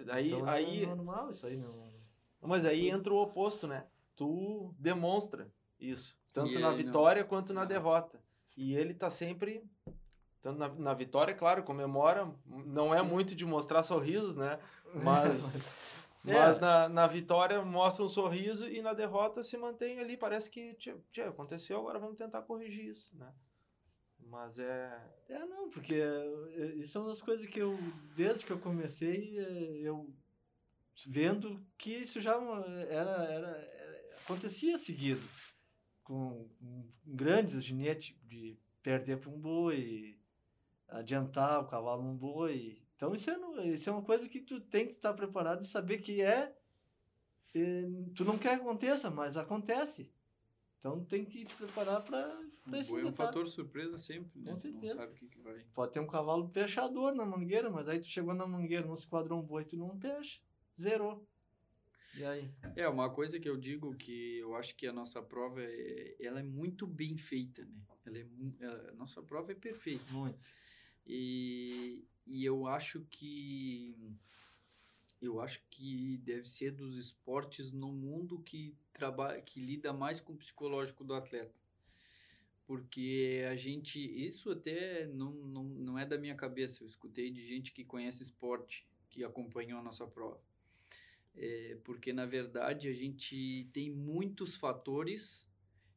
Aí, então, aí, é normal isso aí, não. Mas aí entra o oposto, né? Tu demonstra isso. Tanto na vitória não... quanto na ah. derrota. E ele tá sempre. Tanto na, na vitória, claro, comemora. Não é Sim. muito de mostrar sorrisos, né? Mas. É. Mas na, na vitória mostra um sorriso e na derrota se mantém ali. Parece que tia, tia, aconteceu, agora vamos tentar corrigir isso, né? Mas é. É, não, porque é, isso é uma das coisas que eu, desde que eu comecei, é, eu vendo que isso já era, era, era acontecia seguido. Com, com grandes ginetes de perder para um boi, adiantar o cavalo num boi, então isso é, isso é uma coisa que tu tem que estar preparado e saber que é, tu não quer que aconteça, mas acontece. Então tem que te preparar para esse é um fator surpresa sempre, né? Com certeza. Não sabe o que, que vai. Pode ter um cavalo peixador na mangueira, mas aí tu chegou na mangueira, no esquadrão boi, tu não peixe. Zerou. E aí? É, uma coisa que eu digo que eu acho que a nossa prova é, ela é muito bem feita, né? Ela é, a nossa prova é perfeita. Muito. E, e eu acho que eu acho que deve ser dos esportes no mundo que trabalha que lida mais com o psicológico do atleta. Porque a gente isso até não, não, não é da minha cabeça. Eu escutei de gente que conhece esporte que acompanhou a nossa prova. É, porque na verdade a gente tem muitos fatores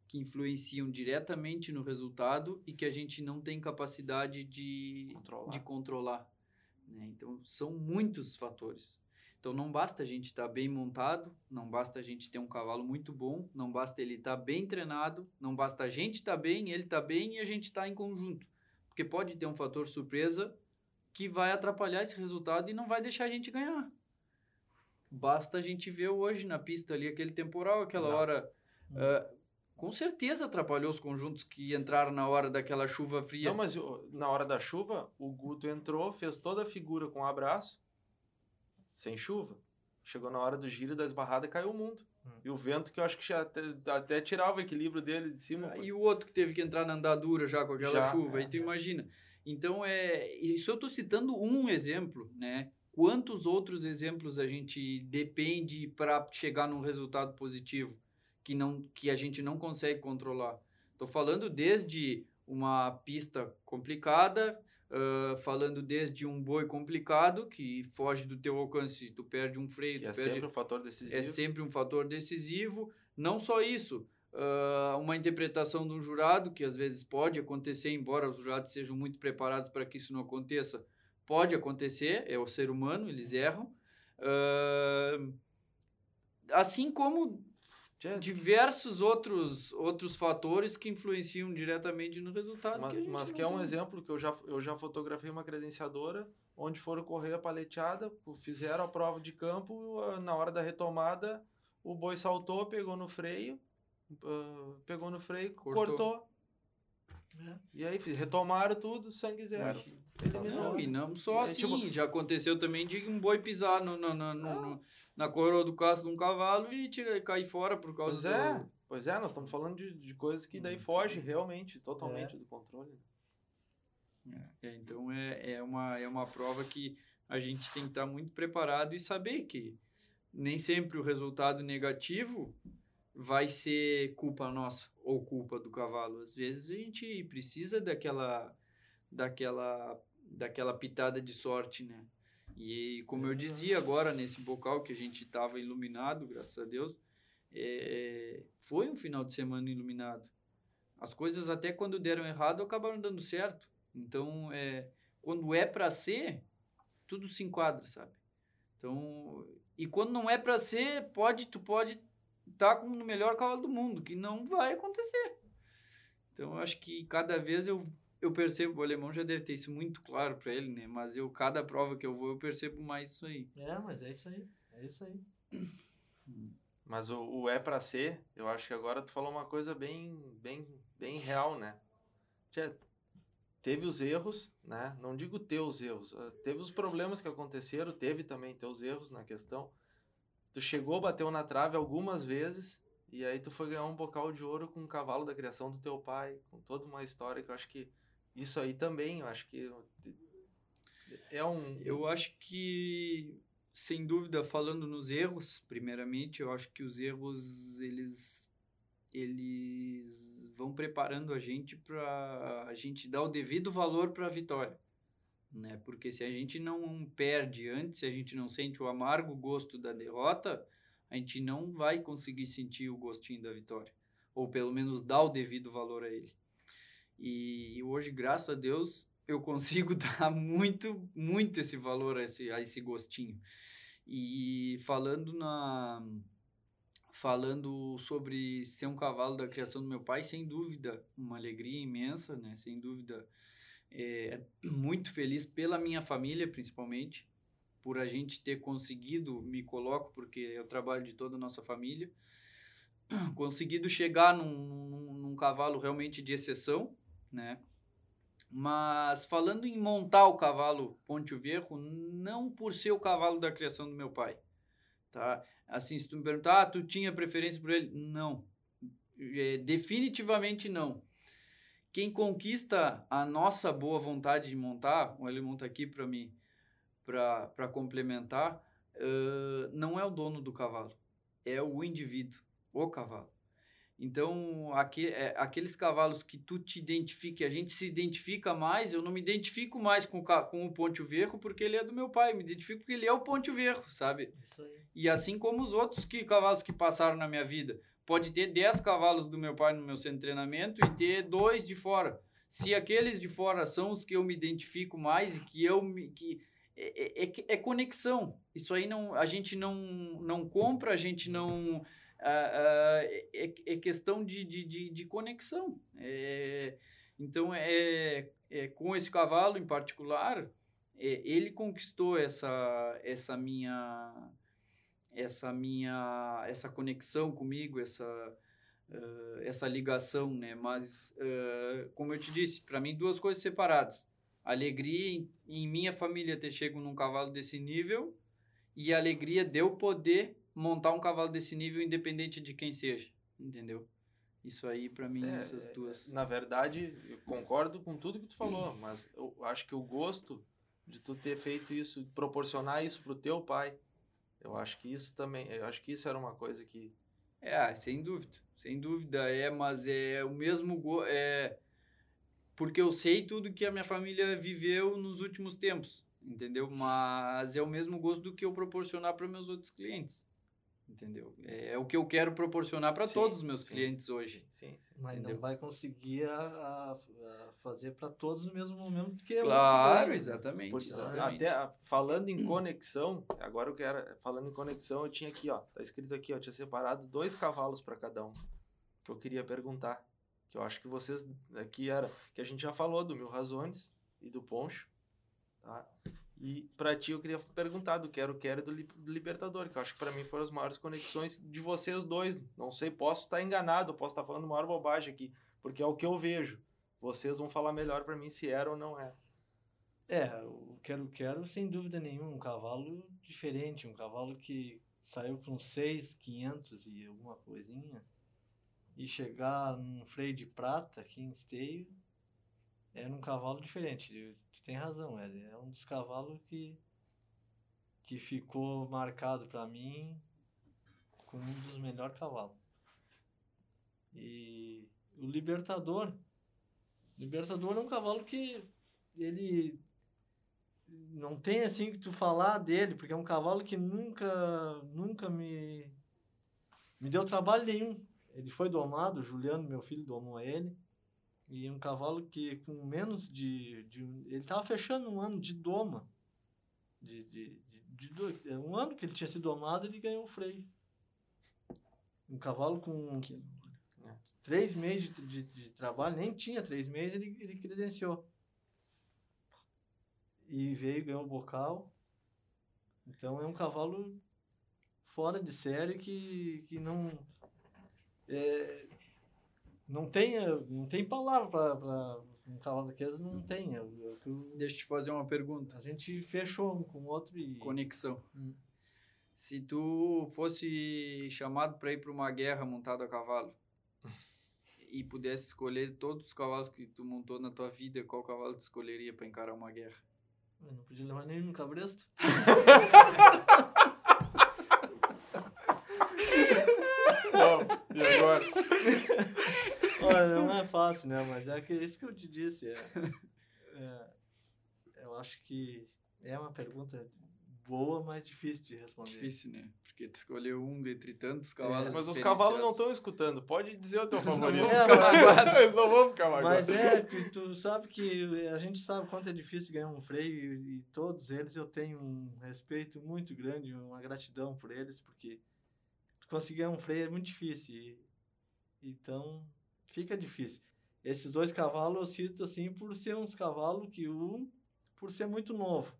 que influenciam diretamente no resultado e que a gente não tem capacidade de controlar. De controlar né? Então, são muitos fatores. Então não basta a gente estar tá bem montado, não basta a gente ter um cavalo muito bom, não basta ele estar tá bem treinado, não basta a gente estar tá bem, ele estar tá bem e a gente estar tá em conjunto. Porque pode ter um fator surpresa que vai atrapalhar esse resultado e não vai deixar a gente ganhar. Basta a gente ver hoje na pista ali aquele temporal, aquela não. hora. Uh, com certeza atrapalhou os conjuntos que entraram na hora daquela chuva fria. Não, mas na hora da chuva, o Guto entrou, fez toda a figura com um abraço, sem chuva. Chegou na hora do giro da esbarrada e caiu o mundo. Hum. E o vento que eu acho que já até, até, tirava o equilíbrio dele de cima. Ah, e o outro que teve que entrar na andadura já com aquela já, chuva, é, aí tu é. imagina. Então, é, isso eu estou citando um exemplo, né? Quantos outros exemplos a gente depende para chegar num resultado positivo? Que, não, que a gente não consegue controlar. Estou falando desde uma pista complicada, uh, falando desde um boi complicado que foge do teu alcance, tu perde um freio. é perde, sempre um fator decisivo. É sempre um fator decisivo. Não só isso, uh, uma interpretação de um jurado, que às vezes pode acontecer, embora os jurados sejam muito preparados para que isso não aconteça, pode acontecer, é o ser humano, eles erram. Uh, assim como diversos outros, outros fatores que influenciam diretamente no resultado. Mas que, mas que é um exemplo que eu já, eu já fotografei uma credenciadora onde foram correr a paleteada, fizeram a prova de campo, na hora da retomada o boi saltou, pegou no freio, uh, pegou no freio, cortou. cortou. É. E aí, retomaram tudo, sangue zero. Não, e não só assim, tipo, já aconteceu também de um boi pisar no, no, no, no na coroa do casco de um cavalo e tira, cair fora por causa pois é, do... Pois é, nós estamos falando de, de coisas que daí foge realmente, totalmente é. do controle. É, então é, é, uma, é uma prova que a gente tem que estar muito preparado e saber que nem sempre o resultado negativo vai ser culpa nossa ou culpa do cavalo. Às vezes a gente precisa daquela daquela daquela pitada de sorte, né? E como eu dizia agora, nesse bocal que a gente estava iluminado, graças a Deus, é, foi um final de semana iluminado. As coisas até quando deram errado acabaram dando certo. Então, é, quando é para ser, tudo se enquadra, sabe? Então, e quando não é para ser, pode, tu pode estar tá como no melhor cavalo do mundo, que não vai acontecer. Então, eu acho que cada vez eu eu percebo, o alemão já deve ter isso muito claro para ele, né? Mas eu, cada prova que eu vou, eu percebo mais isso aí. É, mas é isso aí. É isso aí. Mas o, o é para ser, eu acho que agora tu falou uma coisa bem, bem, bem real, né? Tchê, teve os erros, né? Não digo teus erros, ah, teve os problemas que aconteceram, teve também teus erros na questão. Tu chegou, bateu na trave algumas vezes, e aí tu foi ganhar um bocal de ouro com o cavalo da criação do teu pai, com toda uma história que eu acho que isso aí também, eu acho que é um. Eu acho que, sem dúvida, falando nos erros, primeiramente, eu acho que os erros eles eles vão preparando a gente para a gente dar o devido valor para a vitória, né? Porque se a gente não perde antes, se a gente não sente o amargo gosto da derrota, a gente não vai conseguir sentir o gostinho da vitória, ou pelo menos dar o devido valor a ele. E hoje, graças a Deus, eu consigo dar muito, muito esse valor a esse, a esse gostinho. E falando na falando sobre ser um cavalo da criação do meu pai, sem dúvida, uma alegria imensa, né? Sem dúvida, é, muito feliz pela minha família, principalmente, por a gente ter conseguido, me coloco porque eu trabalho de toda a nossa família, conseguido chegar num, num, num cavalo realmente de exceção, né? Mas falando em montar o cavalo Ponte Viejo, não por ser o cavalo da criação do meu pai, tá? Assim, se tu me perguntar, ah, tu tinha preferência por ele? Não. É, definitivamente não. Quem conquista a nossa boa vontade de montar, ele monta aqui para mim, para complementar, uh, não é o dono do cavalo, é o indivíduo, o cavalo. Então, aqui, é, aqueles cavalos que tu te identifica, a gente se identifica mais, eu não me identifico mais com, com o Ponte Verro porque ele é do meu pai, eu me identifico porque ele é o Ponte Verro, sabe? Isso aí. E assim como os outros que, cavalos que passaram na minha vida. Pode ter 10 cavalos do meu pai no meu centro de treinamento e ter dois de fora. Se aqueles de fora são os que eu me identifico mais e que eu me, que é, é, é, conexão. Isso aí não, a gente não, não compra, a gente não. É, é, questão de, de, de, de conexão. É, então, é, é, com esse cavalo em particular, é, ele conquistou essa, essa minha essa minha essa conexão comigo essa uh, essa ligação né mas uh, como eu te disse para mim duas coisas separadas alegria em, em, minha família ter chego num cavalo desse nível e alegria de eu poder montar um cavalo desse nível independente de quem seja, entendeu? Isso aí para mim é, essas duas. Na verdade, eu concordo com tudo que tu falou, mas eu acho que o gosto de tu ter feito isso, proporcionar isso pro teu pai, eu acho que isso também, eu acho que isso era uma coisa que é, sem dúvida, sem dúvida é, mas é o mesmo go é porque eu sei tudo que a minha família viveu nos últimos tempos, entendeu? Mas é o mesmo gosto do que eu proporcionar para meus outros clientes, entendeu? É, é o que eu quero proporcionar para todos os meus sim, clientes hoje. Sim, sim, Mas entendeu? não vai conseguir a, a, fazer para todos no mesmo momento, porque é Claro, exatamente, porque, exatamente. Até falando em conexão, agora eu quero falando em conexão, eu tinha aqui, ó, tá escrito aqui, ó, tinha separado dois cavalos para cada um, que eu queria perguntar que eu acho que vocês aqui era que a gente já falou do Mil Razones e do Poncho, tá? E para ti eu queria perguntar do Quero Quero e do, do Libertador, que eu acho que para mim foram as maiores conexões de vocês dois. Não sei, posso estar enganado, posso estar falando maior bobagem aqui, porque é o que eu vejo. Vocês vão falar melhor para mim se era ou não é. É, o Quero Quero, sem dúvida nenhuma, um cavalo diferente, um cavalo que saiu com 6,500 e alguma coisinha e chegar num freio de prata aqui em Esteio é num cavalo diferente. Tu tem razão, ele é um dos cavalos que que ficou marcado para mim como um dos melhores cavalos. E o Libertador, Libertador é um cavalo que ele não tem assim que tu falar dele, porque é um cavalo que nunca nunca me me deu trabalho nenhum. Ele foi domado, Juliano, meu filho, domou ele. E um cavalo que com menos de. de ele estava fechando um ano de doma. De, de, de, de, um ano que ele tinha sido domado, ele ganhou o freio. Um cavalo com que, três meses de, de, de, trabalho, nem tinha três meses, ele, ele credenciou. E veio, ganhou o bocal. Então é um cavalo fora de série que, que não é, não tem não tem palavra para um cavalo daqueles não tem. É, é eu, deixa eu te fazer uma pergunta. A gente fechou um com o outro e conexão. Hum. se tu fosse chamado para ir para uma guerra montado a cavalo e pudesse escolher todos os cavalos que tu montou na tua vida qual cavalo tu escolheria para encarar uma guerra? Eu não podia levar nem no e agora? Olha, não é fácil, né? Mas é que, isso que eu te disse. É, é, eu acho que é uma pergunta boa, mas difícil de responder. Difícil, né? Porque tu escolheu um dentre tantos cavalos. É, mas os cavalos não estão escutando. Pode dizer o teu favorito. Não, é, Eles não vão ficar magoados. Mas é, que tu sabe que a gente sabe quanto é difícil ganhar um freio e, e todos eles eu tenho um respeito muito grande, uma gratidão por eles, porque conseguir um freio é muito difícil. E, então, fica difícil. Esses dois cavalos eu cito assim por ser uns cavalos que um por ser muito novo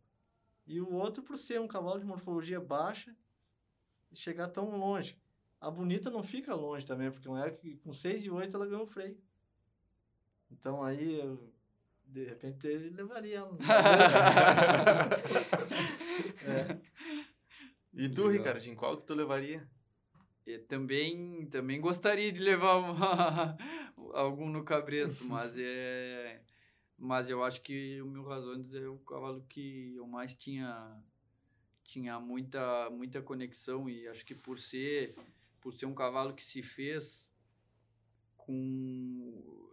e o outro por ser um cavalo de morfologia baixa e chegar tão longe. A bonita não fica longe também, porque não é que com 6 e 8 ela ganhou o freio. Então aí eu, de repente ele levaria ela. é. E tu, Ricardinho, qual que tu levaria? Eu também, também gostaria de levar uma, algum no cabresto, mas é mas eu acho que o Mil Razões é o cavalo que eu mais tinha tinha muita muita conexão e acho que por ser por ser um cavalo que se fez com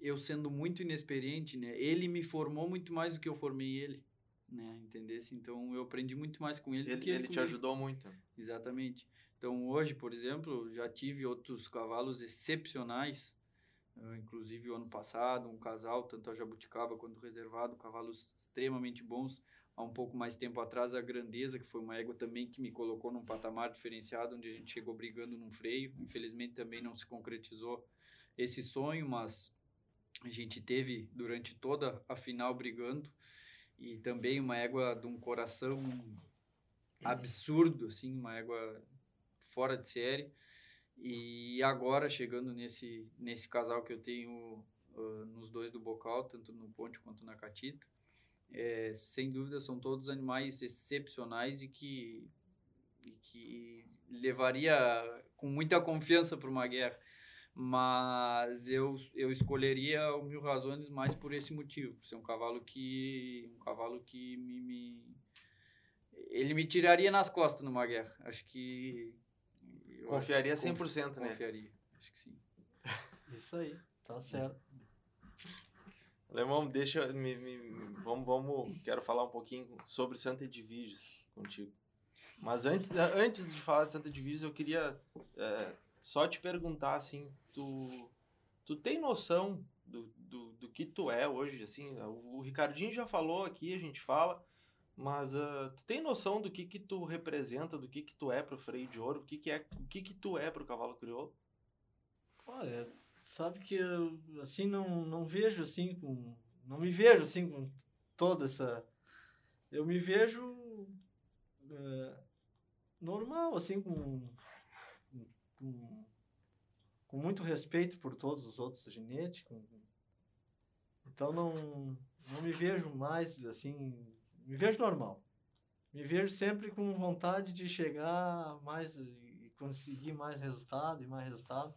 eu sendo muito inexperiente, né? Ele me formou muito mais do que eu formei ele, né? Entendesse? Então eu aprendi muito mais com ele, ele do que ele, ele te ajudou muito. Exatamente. Então, hoje, por exemplo, já tive outros cavalos excepcionais, inclusive o ano passado, um casal, tanto a Jabuticaba quanto o Reservado, cavalos extremamente bons. Há um pouco mais tempo atrás, a Grandeza, que foi uma égua também que me colocou num patamar diferenciado, onde a gente chegou brigando num freio. Infelizmente também não se concretizou esse sonho, mas a gente teve durante toda a final brigando. E também uma égua de um coração absurdo, assim, uma égua fora de série. E agora, chegando nesse, nesse casal que eu tenho uh, nos dois do bocal, tanto no Ponte quanto na Catita, é, sem dúvida são todos animais excepcionais e que, e que levaria com muita confiança para uma guerra. Mas eu, eu escolheria o Mil Razões mais por esse motivo, por ser um cavalo que um cavalo que me, me ele me tiraria nas costas numa guerra. Acho que confiaria 100%, né? Confiaria. Acho que sim. Isso aí, tá certo. Alemão, deixa. Me, me, vamos, vamos. Quero falar um pouquinho sobre Santa Edviges contigo. Mas antes, antes de falar de Santa Edviges, eu queria é, só te perguntar assim: tu, tu tem noção do, do, do que tu é hoje? Assim, o, o Ricardinho já falou aqui, a gente fala. Mas uh, tu tem noção do que que tu representa, do que que tu é pro freio de ouro, o que que é, o que que tu é pro cavalo crioulo? Olha, sabe que eu, assim, não, não vejo assim com... Não me vejo assim com toda essa... Eu me vejo uh, normal, assim, com, com, com muito respeito por todos os outros ginetes. Então, não, não me vejo mais, assim, me vejo normal. Me vejo sempre com vontade de chegar mais e conseguir mais resultado e mais resultado.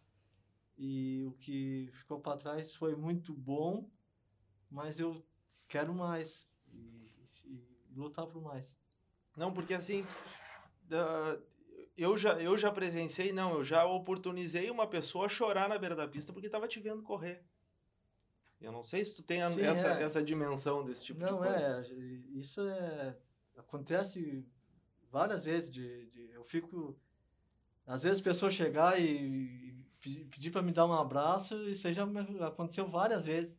E o que ficou para trás foi muito bom, mas eu quero mais e, e lutar por mais. Não, porque assim, eu já, eu já presenciei, não, eu já oportunizei uma pessoa chorar na beira da pista porque estava te vendo correr. Eu não sei se tu tem a, Sim, essa, é. essa dimensão desse tipo não, de coisa. Não, é. Isso é. Acontece várias vezes. De, de, eu fico. Às vezes pessoas chegar e, e pedir para me dar um abraço, isso aí já aconteceu várias vezes.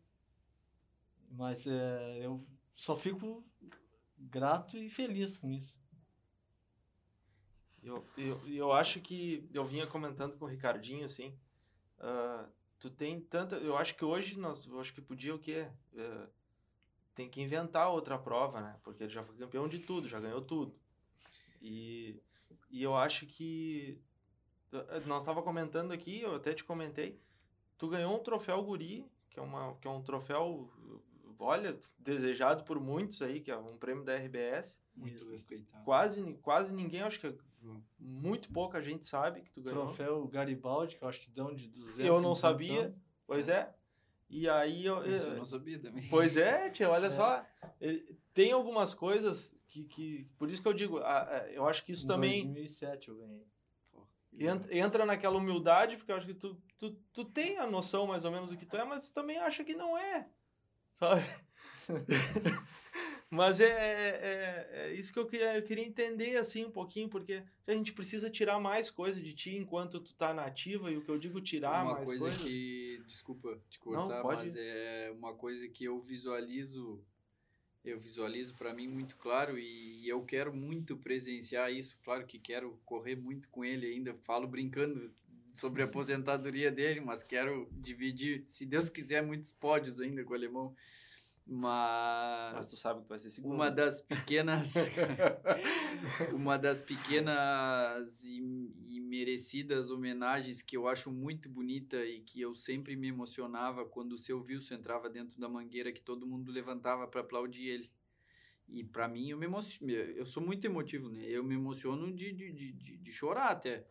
Mas é, eu só fico grato e feliz com isso. Eu, eu, eu acho que eu vinha comentando com o Ricardinho assim. Uh, tu tem tanta. Eu acho que hoje nós. Eu acho que podia o quê? Uh, tem que inventar outra prova, né? Porque ele já foi campeão de tudo, já ganhou tudo. E, e eu acho que. Eh, nós estava comentando aqui, eu até te comentei. Tu ganhou um troféu Guri, que é, uma, que é um troféu, olha, desejado por muitos aí, que é um prêmio da RBS. Muito respeitado. Quase, quase ninguém, acho que muito pouca gente sabe que tu ganhou. Troféu Garibaldi, que eu acho que dão de 200 Eu não sabia, anos. pois é. E aí eu, eu, eu não sabia também. Pois é, tia, olha é. só. Tem algumas coisas que, que. Por isso que eu digo, eu acho que isso em também. Em 2007 eu ganhei. Entra, entra naquela humildade, porque eu acho que tu, tu, tu tem a noção mais ou menos do que tu é, mas tu também acha que não é. Sabe? Mas é, é, é, isso que eu queria, eu queria entender, assim, um pouquinho, porque a gente precisa tirar mais coisa de ti enquanto tu tá nativa, e o que eu digo tirar uma mais coisa coisas... que, desculpa te cortar, Não, mas é uma coisa que eu visualizo, eu visualizo para mim muito claro, e eu quero muito presenciar isso, claro que quero correr muito com ele ainda, falo brincando sobre a aposentadoria dele, mas quero dividir, se Deus quiser, muitos pódios ainda com o alemão, mas, Mas tu sabe que vai ser segundo. Uma das pequenas. uma das pequenas e, e, merecidas homenagens que eu acho muito bonita e que eu sempre me emocionava quando o seu Wilson entrava dentro da mangueira, que todo mundo levantava para aplaudir ele. E para mim, eu me emociono, eu sou muito emotivo, né? Eu me emociono de, de, de, de chorar até.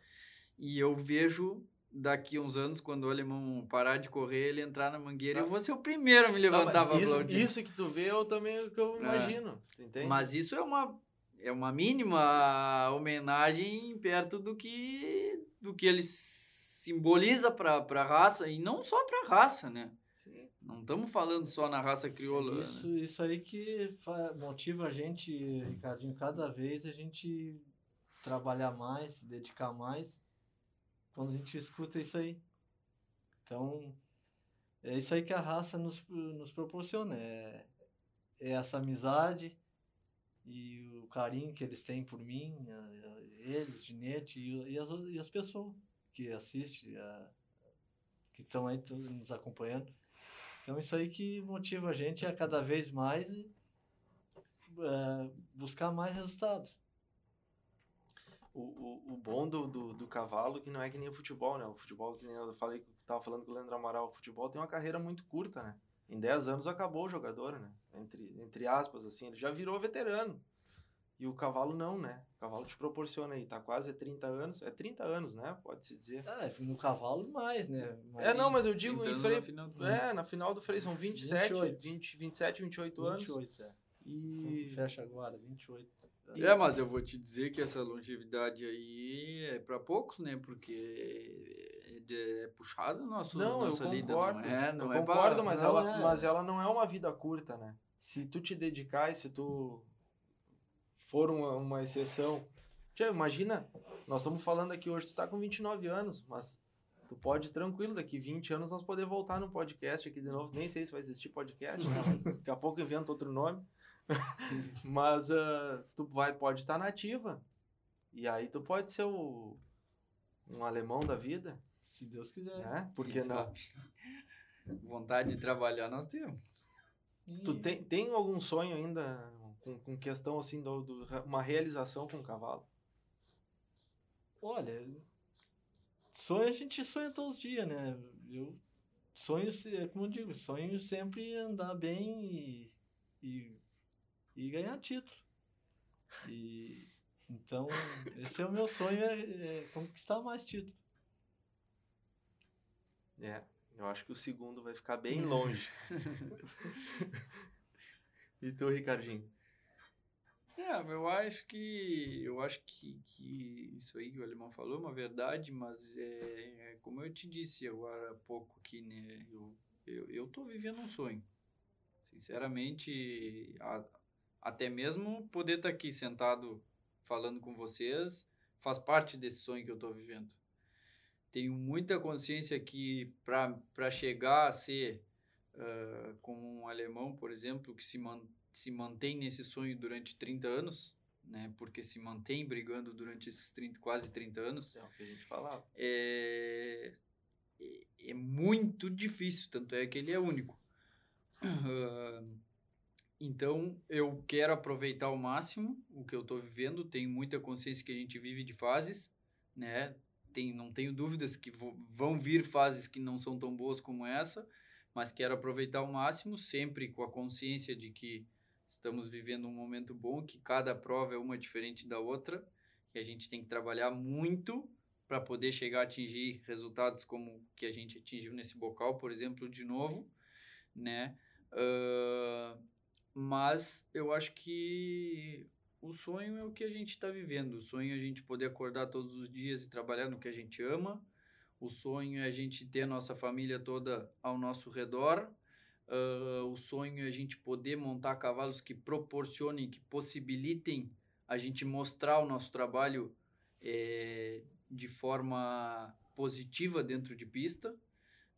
E eu vejo daqui uns anos, quando o alemão parar de correr, ele entrar na mangueira, eu vou ser o primeiro a me levantar para aplaudir. Isso que tu vê, eu também é o que eu é. imagino, entende? Mas isso é uma é uma mínima homenagem perto do que do que ele simboliza para a raça e não só para a raça, né? Sim. Não estamos falando só na raça crioula. Isso, né? isso aí que motiva a gente, Ricardinho, cada vez a gente trabalhar mais, se dedicar mais quando a gente escuta isso aí. Então, é isso aí que a raça nos, nos proporciona. É, é essa amizade e o carinho que eles têm por mim, eles, Ginete e, e, as, e as pessoas que assistem, a, que estão aí nos acompanhando. Então isso aí que motiva a gente a cada vez mais uh, buscar mais resultados. O, o, o bom do, do, do, cavalo que não é que nem o futebol, né? O futebol, que nem eu falei, tava falando com o Leandro Amaral, o futebol tem uma carreira muito curta, né? Em 10 anos acabou o jogador, né? Entre, entre aspas, assim, ele já virou veterano. E o cavalo não, né? O cavalo te proporciona aí, tá quase 30 anos. É 30 anos, né? Pode-se dizer. Ah, no cavalo mais, né? Mas é, não, mas eu digo em freio. Na final do... É, na final do freio são 27, 28. 20, 27, 28 anos. 28, é. E. Fecha agora, 28. É, mas eu vou te dizer que essa longevidade aí é para poucos, né? Porque é, é puxado nosso, não, nossa eu vida. Concordo, não é, não eu é concordo, pra... mas, não ela, é. mas ela não é uma vida curta, né? Se tu te dedicar e se tu for uma, uma exceção. Tia, imagina, nós estamos falando aqui hoje, tu tá com 29 anos, mas tu pode tranquilo, daqui 20 anos nós poder voltar no podcast aqui de novo. Nem sei se vai existir podcast, né? daqui a pouco invento outro nome. mas uh, tu vai, pode estar nativa. E aí tu pode ser o, um alemão da vida. Se Deus quiser. É? Por que não? Vontade de trabalhar nós temos. Tu tem, tem algum sonho ainda com, com questão assim, do, do, uma realização com o cavalo? Olha, sonho a gente sonha todos os dias, né? Eu sonho, como eu digo, sonho sempre andar bem e, e, e ganhar título. E então, esse é o meu sonho, é, é conquistar mais título. É, eu acho que o segundo vai ficar bem longe. e tu, Ricardinho? É, eu acho que eu acho que, que isso aí que o Alemão falou é uma verdade, mas é, é como eu te disse agora há pouco aqui, né? Eu, eu, eu tô vivendo um sonho. Sinceramente, a, até mesmo poder estar tá aqui sentado falando com vocês faz parte desse sonho que eu tô vivendo. Tenho muita consciência que para chegar a ser uh, como um alemão, por exemplo, que se mantém se mantém nesse sonho durante 30 anos, né? Porque se mantém brigando durante esses 30, quase 30 anos. É o que a gente falava. É, é, é muito difícil, tanto é que ele é único. Uh, então, eu quero aproveitar ao máximo o que eu estou vivendo. Tenho muita consciência que a gente vive de fases, né? Tem, não tenho dúvidas que vão vir fases que não são tão boas como essa, mas quero aproveitar ao máximo, sempre com a consciência de que Estamos vivendo um momento bom que cada prova é uma diferente da outra e a gente tem que trabalhar muito para poder chegar a atingir resultados como que a gente atingiu nesse bocal, por exemplo, de novo, né? Uh, mas eu acho que o sonho é o que a gente está vivendo. O sonho é a gente poder acordar todos os dias e trabalhar no que a gente ama. O sonho é a gente ter a nossa família toda ao nosso redor Uh, o sonho é a gente poder montar cavalos que proporcionem, que possibilitem a gente mostrar o nosso trabalho é, de forma positiva dentro de pista,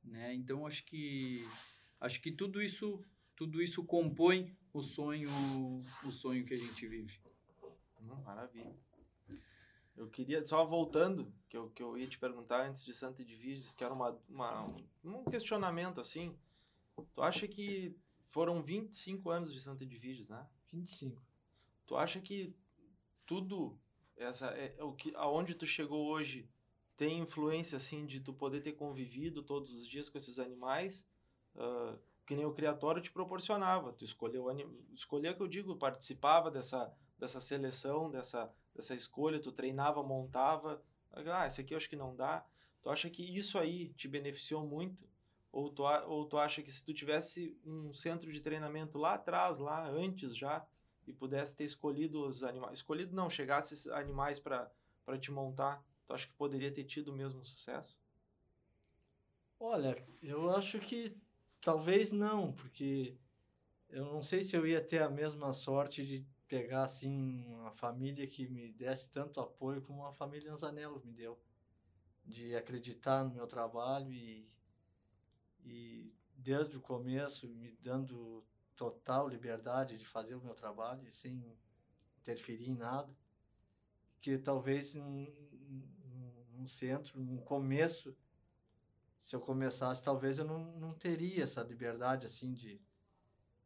né? Então acho que acho que tudo isso tudo isso compõe o sonho o sonho que a gente vive. Hum, maravilha. Eu queria, só voltando, que eu, que eu ia te perguntar antes de Santa Edviges, que era uma, uma, um questionamento assim, Tu acha que foram 25 anos de Santa Edviges, né? 25. Tu acha que tudo essa é, é o que aonde tu chegou hoje tem influência assim de tu poder ter convivido todos os dias com esses animais? Uh, que nem o criatório te proporcionava. Tu escolheu escolher que eu digo, participava dessa dessa seleção, dessa dessa escolha, tu treinava, montava. Ah, esse aqui eu acho que não dá. Tu acha que isso aí te beneficiou muito ou tu, ou tu acha que se tu tivesse um centro de treinamento lá atrás, lá antes já, e pudesse ter escolhido os animais, escolhido não, chegasse animais para te montar, tu acha que poderia ter tido o mesmo sucesso? Olha, eu acho que talvez não, porque eu não sei se eu ia ter a mesma sorte de pegar assim uma família que me desse tanto apoio como a família Anzanello me deu, de acreditar no meu trabalho e e desde o começo, me dando total liberdade de fazer o meu trabalho, sem interferir em nada, que talvez num centro, no começo, se eu começasse, talvez eu não, não teria essa liberdade assim de,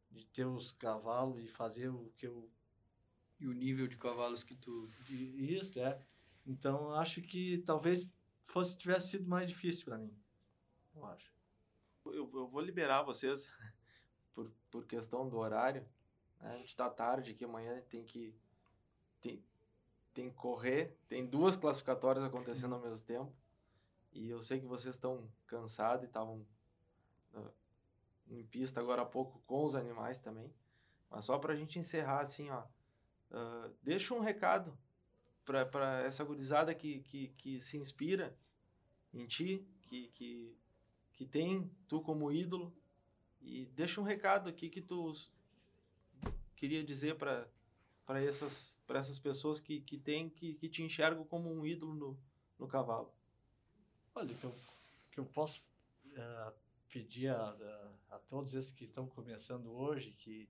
de ter os cavalos e fazer o que eu e o nível de cavalos que tu isso é. Então acho que talvez fosse tivesse sido mais difícil para mim eu acho. Eu, eu vou liberar vocês por, por questão do horário né? a gente está tarde aqui amanhã tem que tem, tem que correr. Tem duas classificatórias acontecendo ao mesmo tempo e eu sei que vocês estão cansados e estavam uh, em pista agora há pouco com os animais também. Mas só para a gente encerrar assim, ó, uh, deixa um recado para essa gurizada que, que, que se inspira em ti, que, que, que tem tu como ídolo. E deixa um recado aqui que tu queria dizer para para essas, essas pessoas que, que, tem, que, que te enxergam como um ídolo no, no cavalo. Olha, que eu, que eu posso uh, pedir a, a, a, todos esses que estão começando hoje, que,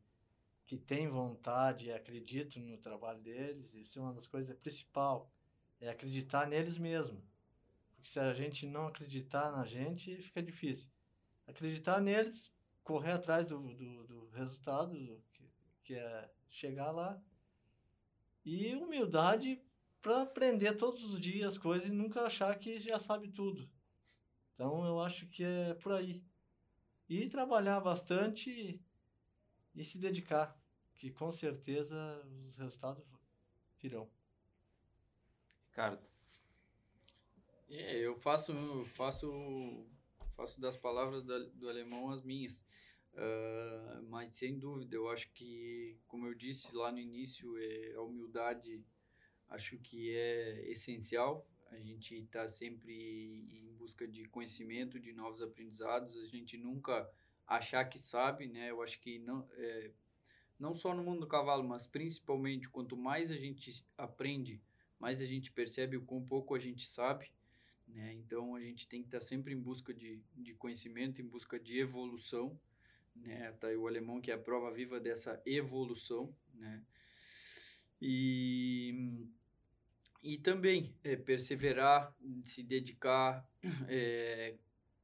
que têm vontade e acreditam no trabalho deles, isso é uma das coisas principais, é acreditar neles mesmos. Porque se a gente não acreditar na gente, fica difícil. Acreditar neles, correr atrás do, do, do resultado, que, que é chegar lá, e humildade para aprender todos os dias as coisas e nunca achar que já sabe tudo. Então eu acho que é por aí. E trabalhar bastante e se dedicar, que com certeza os resultados virão. Ricardo. É, eu faço, faço, faço das palavras do, do alemão as minhas. Uh, mas sem dúvida, eu acho que, como eu disse lá no início, é a humildade acho que é essencial. A gente está sempre em busca de conhecimento, de novos aprendizados. A gente nunca achar que sabe, né? Eu acho que não, é, não só no mundo do cavalo, mas principalmente quanto mais a gente aprende, mais a gente percebe o quão pouco a gente sabe. Né? Então a gente tem que estar tá sempre em busca de, de conhecimento, em busca de evolução. Né? Tá aí o alemão que é a prova viva dessa evolução. Né? E e também é, perseverar, se dedicar, é,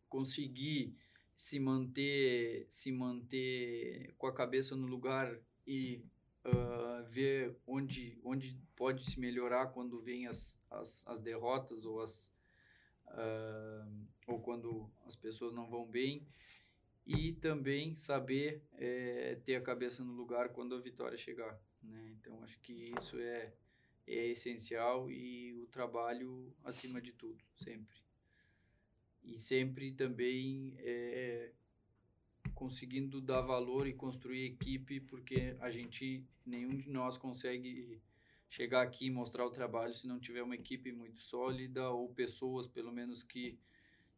conseguir se manter, se manter com a cabeça no lugar e uh, ver onde, onde pode se melhorar quando vem as, as, as derrotas ou as uh, ou quando as pessoas não vão bem e também saber é, ter a cabeça no lugar quando a vitória chegar, né? Então acho que isso é é essencial e o trabalho acima de tudo, sempre. E sempre também é, conseguindo dar valor e construir equipe, porque a gente, nenhum de nós consegue chegar aqui e mostrar o trabalho se não tiver uma equipe muito sólida ou pessoas, pelo menos, que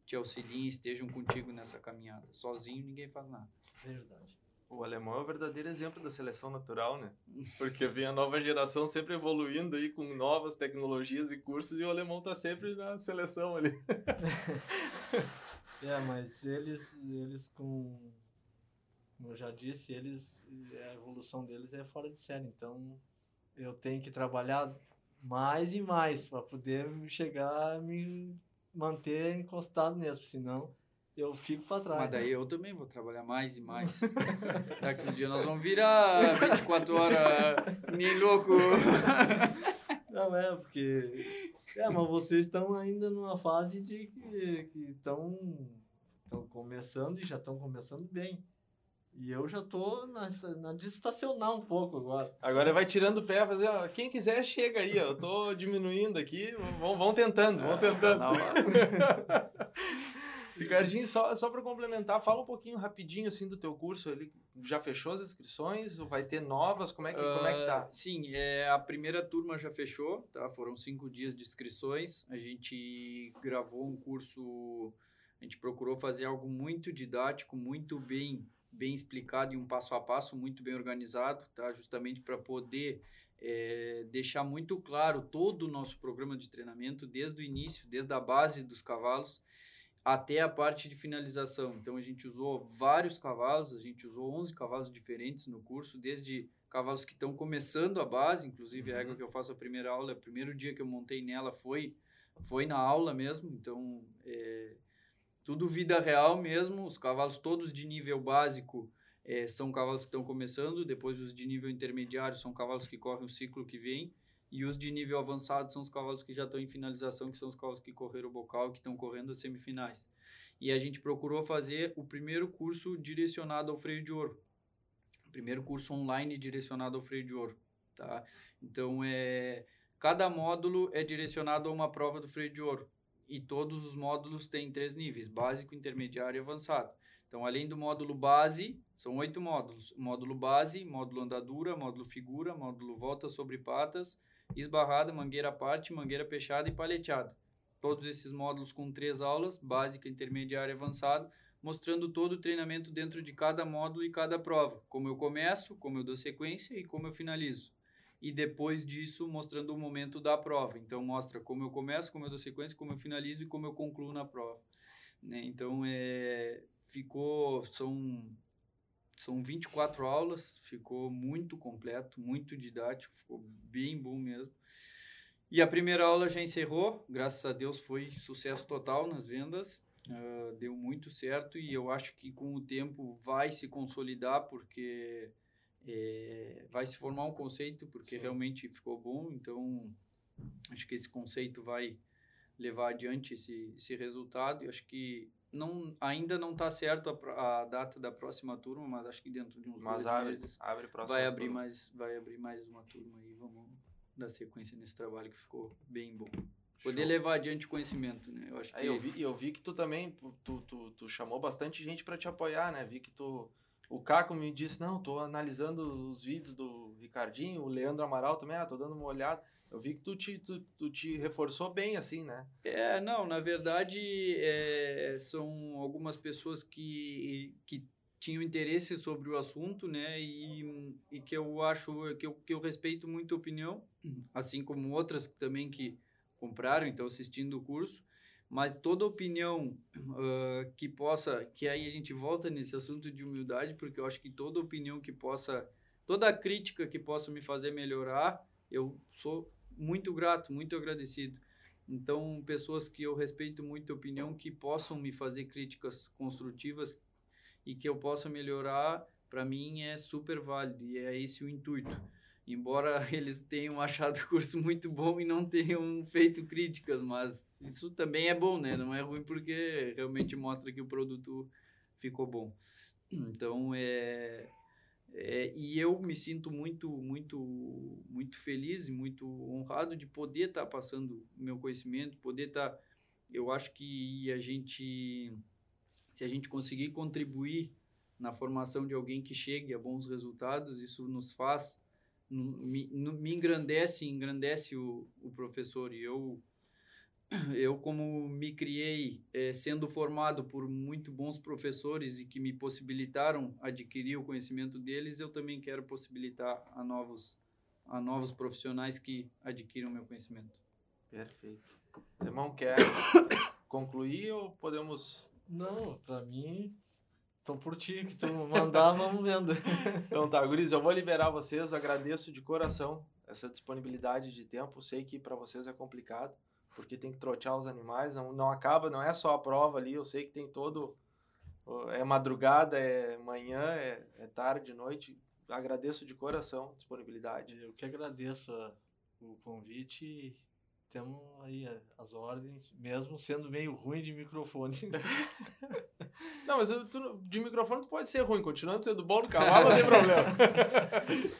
te auxiliem, estejam contigo nessa caminhada. Sozinho ninguém faz nada. Verdade. O alemão é o verdadeiro exemplo da seleção natural, né? Porque vem a nova geração sempre evoluindo aí com novas tecnologias e cursos e o alemão tá sempre na seleção ali. é, mas eles, eles com, como eu já disse, eles, a evolução deles é fora de série. Então eu tenho que trabalhar mais e mais para poder chegar a me manter encostado mesmo, senão eu fico para trás. Mas daí né? eu também vou trabalhar mais e mais. Daqui um dia nós vamos virar 24 horas nem louco. Não é, porque. É, mas vocês estão ainda numa fase de que estão começando e já estão começando bem. E eu já tô na, na de estacionar um pouco agora. Agora vai tirando o pé, fazer, ó, quem quiser chega aí, ó, eu tô diminuindo aqui, vão, vão tentando, vão é, tentando. Ricardinho, só, só para complementar, fala um pouquinho rapidinho assim do teu curso. Ele já fechou as inscrições? Vai ter novas? Como é que, uh, como é que tá? Ah, sim, é, a primeira turma já fechou, tá? Foram cinco dias de inscrições. A gente gravou um curso, a gente procurou fazer algo muito didático, muito bem, bem explicado e um passo a passo muito bem organizado, tá? Justamente para poder é, deixar muito claro todo o nosso programa de treinamento desde o início, desde a base dos cavalos até a parte de finalização. Então a gente usou vários cavalos, a gente usou 11 cavalos diferentes no curso, desde cavalos que estão começando a base, inclusive uhum. a égua que eu faço a primeira aula, o primeiro dia que eu montei nela foi foi na aula mesmo, então é, tudo vida real mesmo, os cavalos todos de nível básico é, são cavalos que estão começando, depois os de nível intermediário são cavalos que correm o ciclo que vem, e os de nível avançado são os cavalos que já estão em finalização, que são os cavalos que correram o bocal, que estão correndo as semifinais. E a gente procurou fazer o primeiro curso direcionado ao freio de ouro. O primeiro curso online direcionado ao freio de ouro, tá? Então, é, cada módulo é direcionado a uma prova do freio de ouro. E todos os módulos têm três níveis, básico, intermediário e avançado. Então, além do módulo base, são oito módulos. Módulo base, módulo andadura, módulo figura, módulo volta sobre patas, esbarrada, mangueira parte, mangueira fechada e paleteada. Todos esses módulos com três aulas, básica, intermediária e avançada, mostrando todo o treinamento dentro de cada módulo e cada prova. Como eu começo, como eu dou sequência e como eu finalizo. E depois disso, mostrando o momento da prova. Então, mostra como eu começo, como eu dou sequência, como eu finalizo e como eu concluo na prova. Né? Então, é, ficou, são são 24 aulas, ficou muito completo, muito didático, ficou bem bom mesmo. E a primeira aula já encerrou, graças a Deus foi sucesso total nas vendas, uh, deu muito certo e eu acho que com o tempo vai se consolidar porque é, vai se formar um conceito porque Sim. realmente ficou bom, então acho que esse conceito vai levar adiante esse, esse resultado e acho que não, ainda não está certo a, a, data da próxima turma, mas acho que dentro de uns mas dois abre, meses abre vai abrir mais vai abrir mais uma turma e vamos dar sequência nesse trabalho que ficou bem bom. Poder Show. levar adiante o conhecimento, né? Eu acho que Aí eu vi, eu vi que tu também tu, tu, tu chamou bastante gente para te apoiar, né? Vi que tu o Caco me disse, não, tô analisando os vídeos do Ricardinho, o Leandro Amaral também, ah, tô dando uma olhada. Eu vi que tu te, tu, tu te reforçou bem, assim, né? É, não, na verdade, é, são algumas pessoas que, que tinham interesse sobre o assunto, né? E, e que eu acho, que eu, que eu respeito muito a opinião, uhum. assim como outras também que compraram, então assistindo o curso. Mas toda opinião uh, que possa, que aí a gente volta nesse assunto de humildade, porque eu acho que toda opinião que possa, toda crítica que possa me fazer melhorar, eu sou muito grato, muito agradecido. Então, pessoas que eu respeito muito a opinião, que possam me fazer críticas construtivas e que eu possa melhorar, para mim é super válido e é esse o intuito. Embora eles tenham achado o curso muito bom e não tenham feito críticas, mas isso também é bom, né? Não é ruim porque realmente mostra que o produto ficou bom. Então, é, é, e eu me sinto muito, muito, muito feliz e muito honrado de poder estar tá passando o meu conhecimento, poder estar. Tá, eu acho que a gente, se a gente conseguir contribuir na formação de alguém que chegue a bons resultados, isso nos faz, me, me engrandece, engrandece o, o professor. E eu eu como me criei é, sendo formado por muito bons professores e que me possibilitaram adquirir o conhecimento deles, eu também quero possibilitar a novos a novos profissionais que adquiram meu conhecimento. Perfeito. Irmão, quer concluir ou podemos? Não, para mim, tô por ti, que tu mandar, vamos vendo. então tá, Guris, eu vou liberar vocês, agradeço de coração essa disponibilidade de tempo, sei que para vocês é complicado porque tem que trotear os animais, não, não acaba, não é só a prova ali, eu sei que tem todo, é madrugada, é manhã, é, é tarde, noite, agradeço de coração a disponibilidade. Eu que agradeço a, o convite e temos aí as ordens, mesmo sendo meio ruim de microfone. não, mas tu, de microfone tu pode ser ruim, continuando sendo bom no cavalo, não tem problema.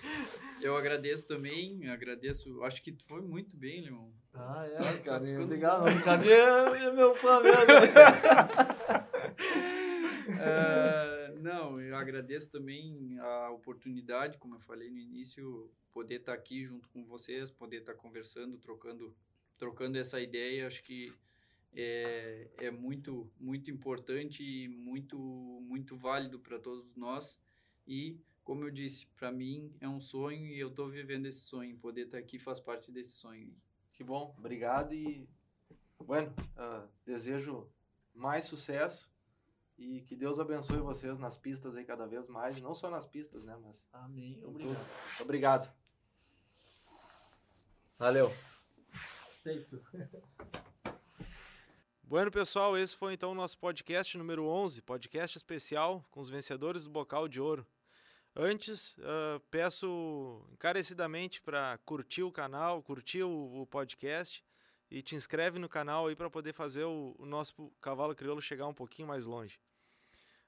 Eu agradeço também, agradeço, acho que tu foi muito bem, Leon. Ah, é, tá, Ricardinho, ficando... obrigado. Ricardinho é meu fã mesmo. uh, não, eu agradeço também a oportunidade, como eu falei no início, poder estar aqui junto com vocês, poder estar conversando, trocando, trocando essa ideia, acho que é, é muito, muito importante e muito, muito válido para todos nós e como eu disse, para mim é um sonho e eu estou vivendo esse sonho. Poder estar aqui faz parte desse sonho. Que bom, obrigado e bueno, uh, desejo mais sucesso e que Deus abençoe vocês nas pistas aí cada vez mais, não só nas pistas, né, mas Amém. Obrigado. tudo. Obrigado. Valeu. Feito. Bueno, pessoal, esse foi então o nosso podcast número 11, podcast especial com os vencedores do Bocal de Ouro. Antes, uh, peço encarecidamente para curtir o canal, curtir o, o, podcast e te inscreve no canal aí para poder fazer o, o, nosso cavalo crioulo chegar um pouquinho mais longe.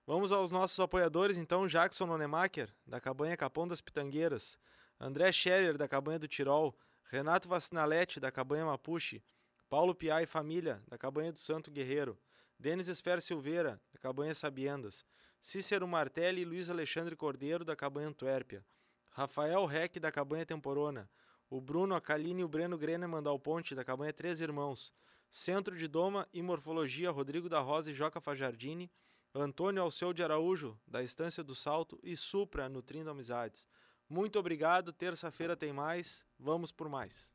Vamos aos nossos apoiadores, então, Jackson Onemacher, da Cabanha Capão das Pitangueiras, André Scherer, da Cabanha do Tirol, Renato Vacinalete, da Cabanha Mapuche, Paulo Piai Família, da Cabanha do Santo Guerreiro, Denis Esfer Silveira, da Cabanha Sabiendas, Cícero Martelli e Luiz Alexandre Cordeiro, da Cabanha Antuérpia, Rafael Reck, da Cabanha Temporona, o Bruno Acaline e o Breno Greneman Dal Ponte, da Cabanha Três Irmãos, Centro de Doma e Morfologia Rodrigo da Rosa e Joca Fajardini, Antônio Alceu de Araújo, da Estância do Salto e Supra, Nutrindo Amizades. Muito obrigado, terça-feira tem mais, vamos por mais.